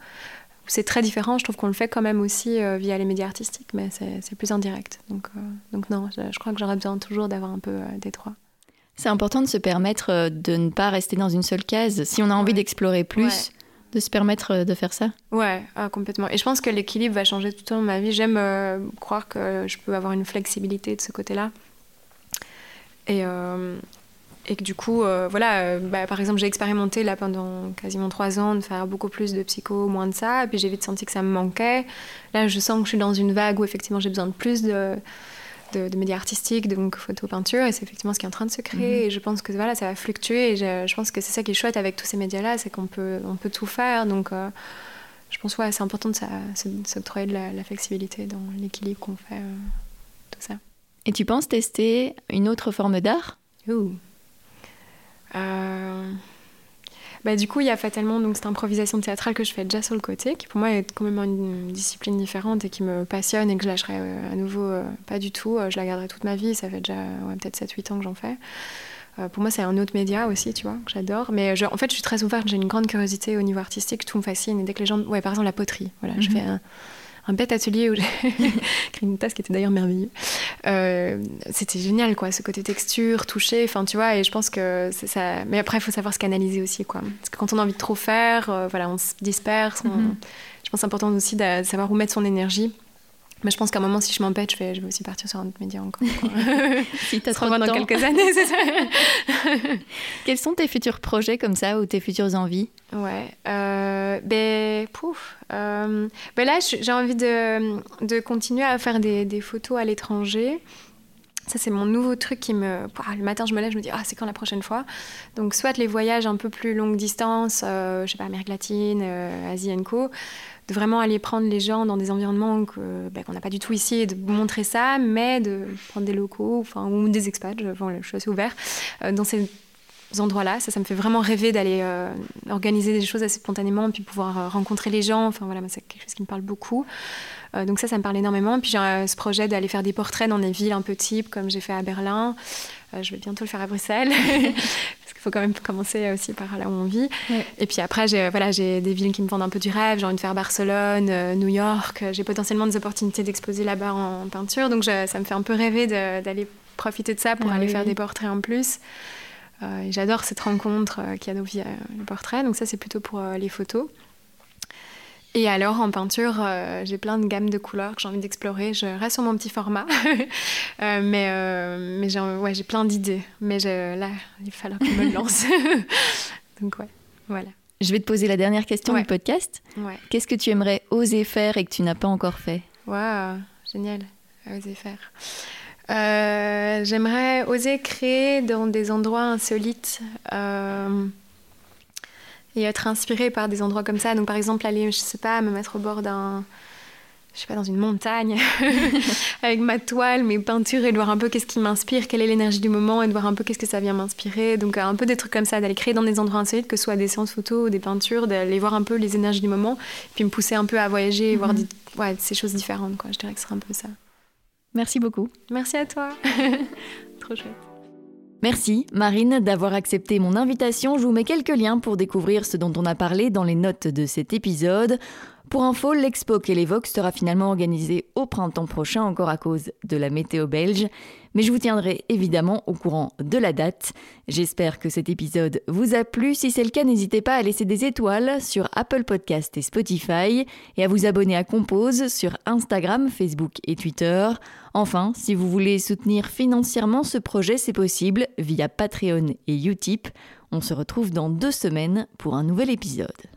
Speaker 2: c'est très différent. Je trouve qu'on le fait quand même aussi euh, via les médias artistiques, mais c'est plus indirect. Donc, euh, donc non, je, crois que j'aurais besoin toujours d'avoir un peu euh, des trois.
Speaker 1: C'est important de se permettre de ne pas rester dans une seule case. Si on a envie d'explorer plus, de se permettre de faire ça.
Speaker 2: Ouais, ah, complètement. Et je pense que l'équilibre va changer tout au long de ma vie. J'aime croire que je peux avoir une flexibilité de ce côté-là. Et, et que du coup, euh, voilà, euh, bah, par exemple, j'ai expérimenté là pendant quasiment trois ans de faire beaucoup plus de psycho, moins de ça, et puis j'ai vite senti que ça me manquait. Là, je sens que je suis dans une vague où effectivement j'ai besoin de plus de, de, médias artistiques, donc photo, peinture, et c'est effectivement ce qui est en train de se créer. Mhm. Et je pense que voilà, ça va fluctuer, et je, pense que c'est ça qui est chouette avec tous ces médias-là, c'est qu'on peut, on peut tout faire. Donc, euh, je pense ouais, c'est important de s'octroyer de la, flexibilité dans l'équilibre qu'on fait, tout ça.
Speaker 1: Et tu penses tester une autre forme d'art?
Speaker 2: Euh, bah, du coup, il y a fatalement donc, cette improvisation théâtrale que je fais déjà sur le côté, qui pour moi est complètement une discipline différente et qui me passionne et que je lâcherai euh, à nouveau euh, pas du tout. je la garderai toute ma vie, ça fait déjà peut-être 7-8 ans que j'en fais. pour moi, c'est un autre média aussi, tu vois, que j'adore. Mais en fait, je suis très ouverte, j'ai une grande curiosité au niveau artistique, tout me fascine. Et dès que les gens. Ouais, par exemple, la poterie. Voilà, je mhm. fais un un bête atelier où j'ai créé une tasse qui était d'ailleurs merveilleuse. Euh, c'était génial, quoi, ce côté texture, toucher, enfin, tu vois, et je pense que c'est ça. Mais après, il faut savoir se canaliser aussi, quoi. Parce que quand on a envie de trop faire, euh, voilà, on se disperse. Mm-hmm. Je pense que c'est important aussi de savoir où mettre son énergie. Mais je pense qu'à un moment, si je m'empêche, je vais, je vais aussi partir sur un autre média encore.
Speaker 1: si tu as trop dans quelques années, c'est ça. Quels sont tes futurs projets comme ça ou tes futures envies?
Speaker 2: Ouais. Euh, ben, pouf. Euh, ben là, j'ai envie de, de, continuer à faire des, des photos à l'étranger. Ça, c'est mon nouveau truc qui me. le matin, je me lève, je me dis, ah, c'est quand la prochaine fois? Donc, soit les voyages un peu plus longue distance, euh, je sais pas, Amérique latine, euh, Asie Co de vraiment aller prendre les gens dans des environnements ben, qu'on n'a pas du tout ici et de montrer ça, mais de prendre des locaux enfin, ou des expats, je, je suis assez ouvert, euh, dans ces endroits-là. Ça, ça me fait vraiment rêver d'aller euh, organiser des choses assez spontanément, puis pouvoir euh, rencontrer les gens. Enfin voilà, c'est quelque chose qui me parle beaucoup. donc ça, ça me parle énormément. Puis j'ai ce projet d'aller faire des portraits dans des villes un peu types, comme j'ai fait à Berlin. je vais bientôt le faire à Bruxelles. faut quand même commencer aussi par là où on vit. Et puis après, j'ai voilà, des villes qui me vendent un peu du rêve. J'ai envie de faire Barcelone, euh, New York. J'ai potentiellement des opportunités d'exposer là-bas en, peinture. Donc ça me fait un peu rêver d'aller profiter de ça pour ah aller faire des portraits en plus. Euh, j'adore cette rencontre euh, qu'il y a via le portrait. Donc ça, c'est plutôt pour les photos. Et alors en peinture, euh, j'ai plein de gammes de couleurs que j'ai envie d'explorer. Je reste sur mon petit format, euh, mais, euh, mais j'ai ouais, plein d'idées. Mais là, il va falloir que je me lance. Donc ouais, voilà.
Speaker 1: Je vais te poser la dernière question du podcast. Qu'est-ce que tu aimerais oser faire et que tu n'as pas encore fait?
Speaker 2: Waouh, génial, oser faire. J'aimerais oser créer dans des endroits insolites et être inspirée par des endroits comme ça. Donc par exemple aller, je sais pas, me mettre au bord d'un, je sais pas, dans une montagne avec ma toile, mes peintures et de voir un peu qu'est-ce qui m'inspire, quelle est l'énergie du moment et de voir un peu qu'est-ce que ça vient m'inspirer. Donc un peu des trucs comme ça, d'aller créer dans des endroits insolites, que ce soit des séances photos ou des peintures, d'aller voir un peu les énergies du moment, puis me pousser un peu à voyager et voir mhm. ouais, ces choses différentes. Quoi. Je dirais que ce serait un peu ça.
Speaker 1: Merci beaucoup.
Speaker 2: Merci à toi. Trop chouette.
Speaker 1: Merci Marine d'avoir accepté mon invitation. Je vous mets quelques liens pour découvrir ce dont on a parlé dans les notes de cet épisode. Pour info, l'expo évoque sera finalement organisée au printemps prochain encore à cause de la météo belge mais je vous tiendrai évidemment au courant de la date. J'espère que cet épisode vous a plu. Si c'est le cas, n'hésitez pas à laisser des étoiles sur Apple Podcast et Spotify et à vous abonner à Compose sur Instagram, Facebook et Twitter. Enfin, si vous voulez soutenir financièrement ce projet, c'est possible via Patreon et Utip. On se retrouve dans deux semaines pour un nouvel épisode.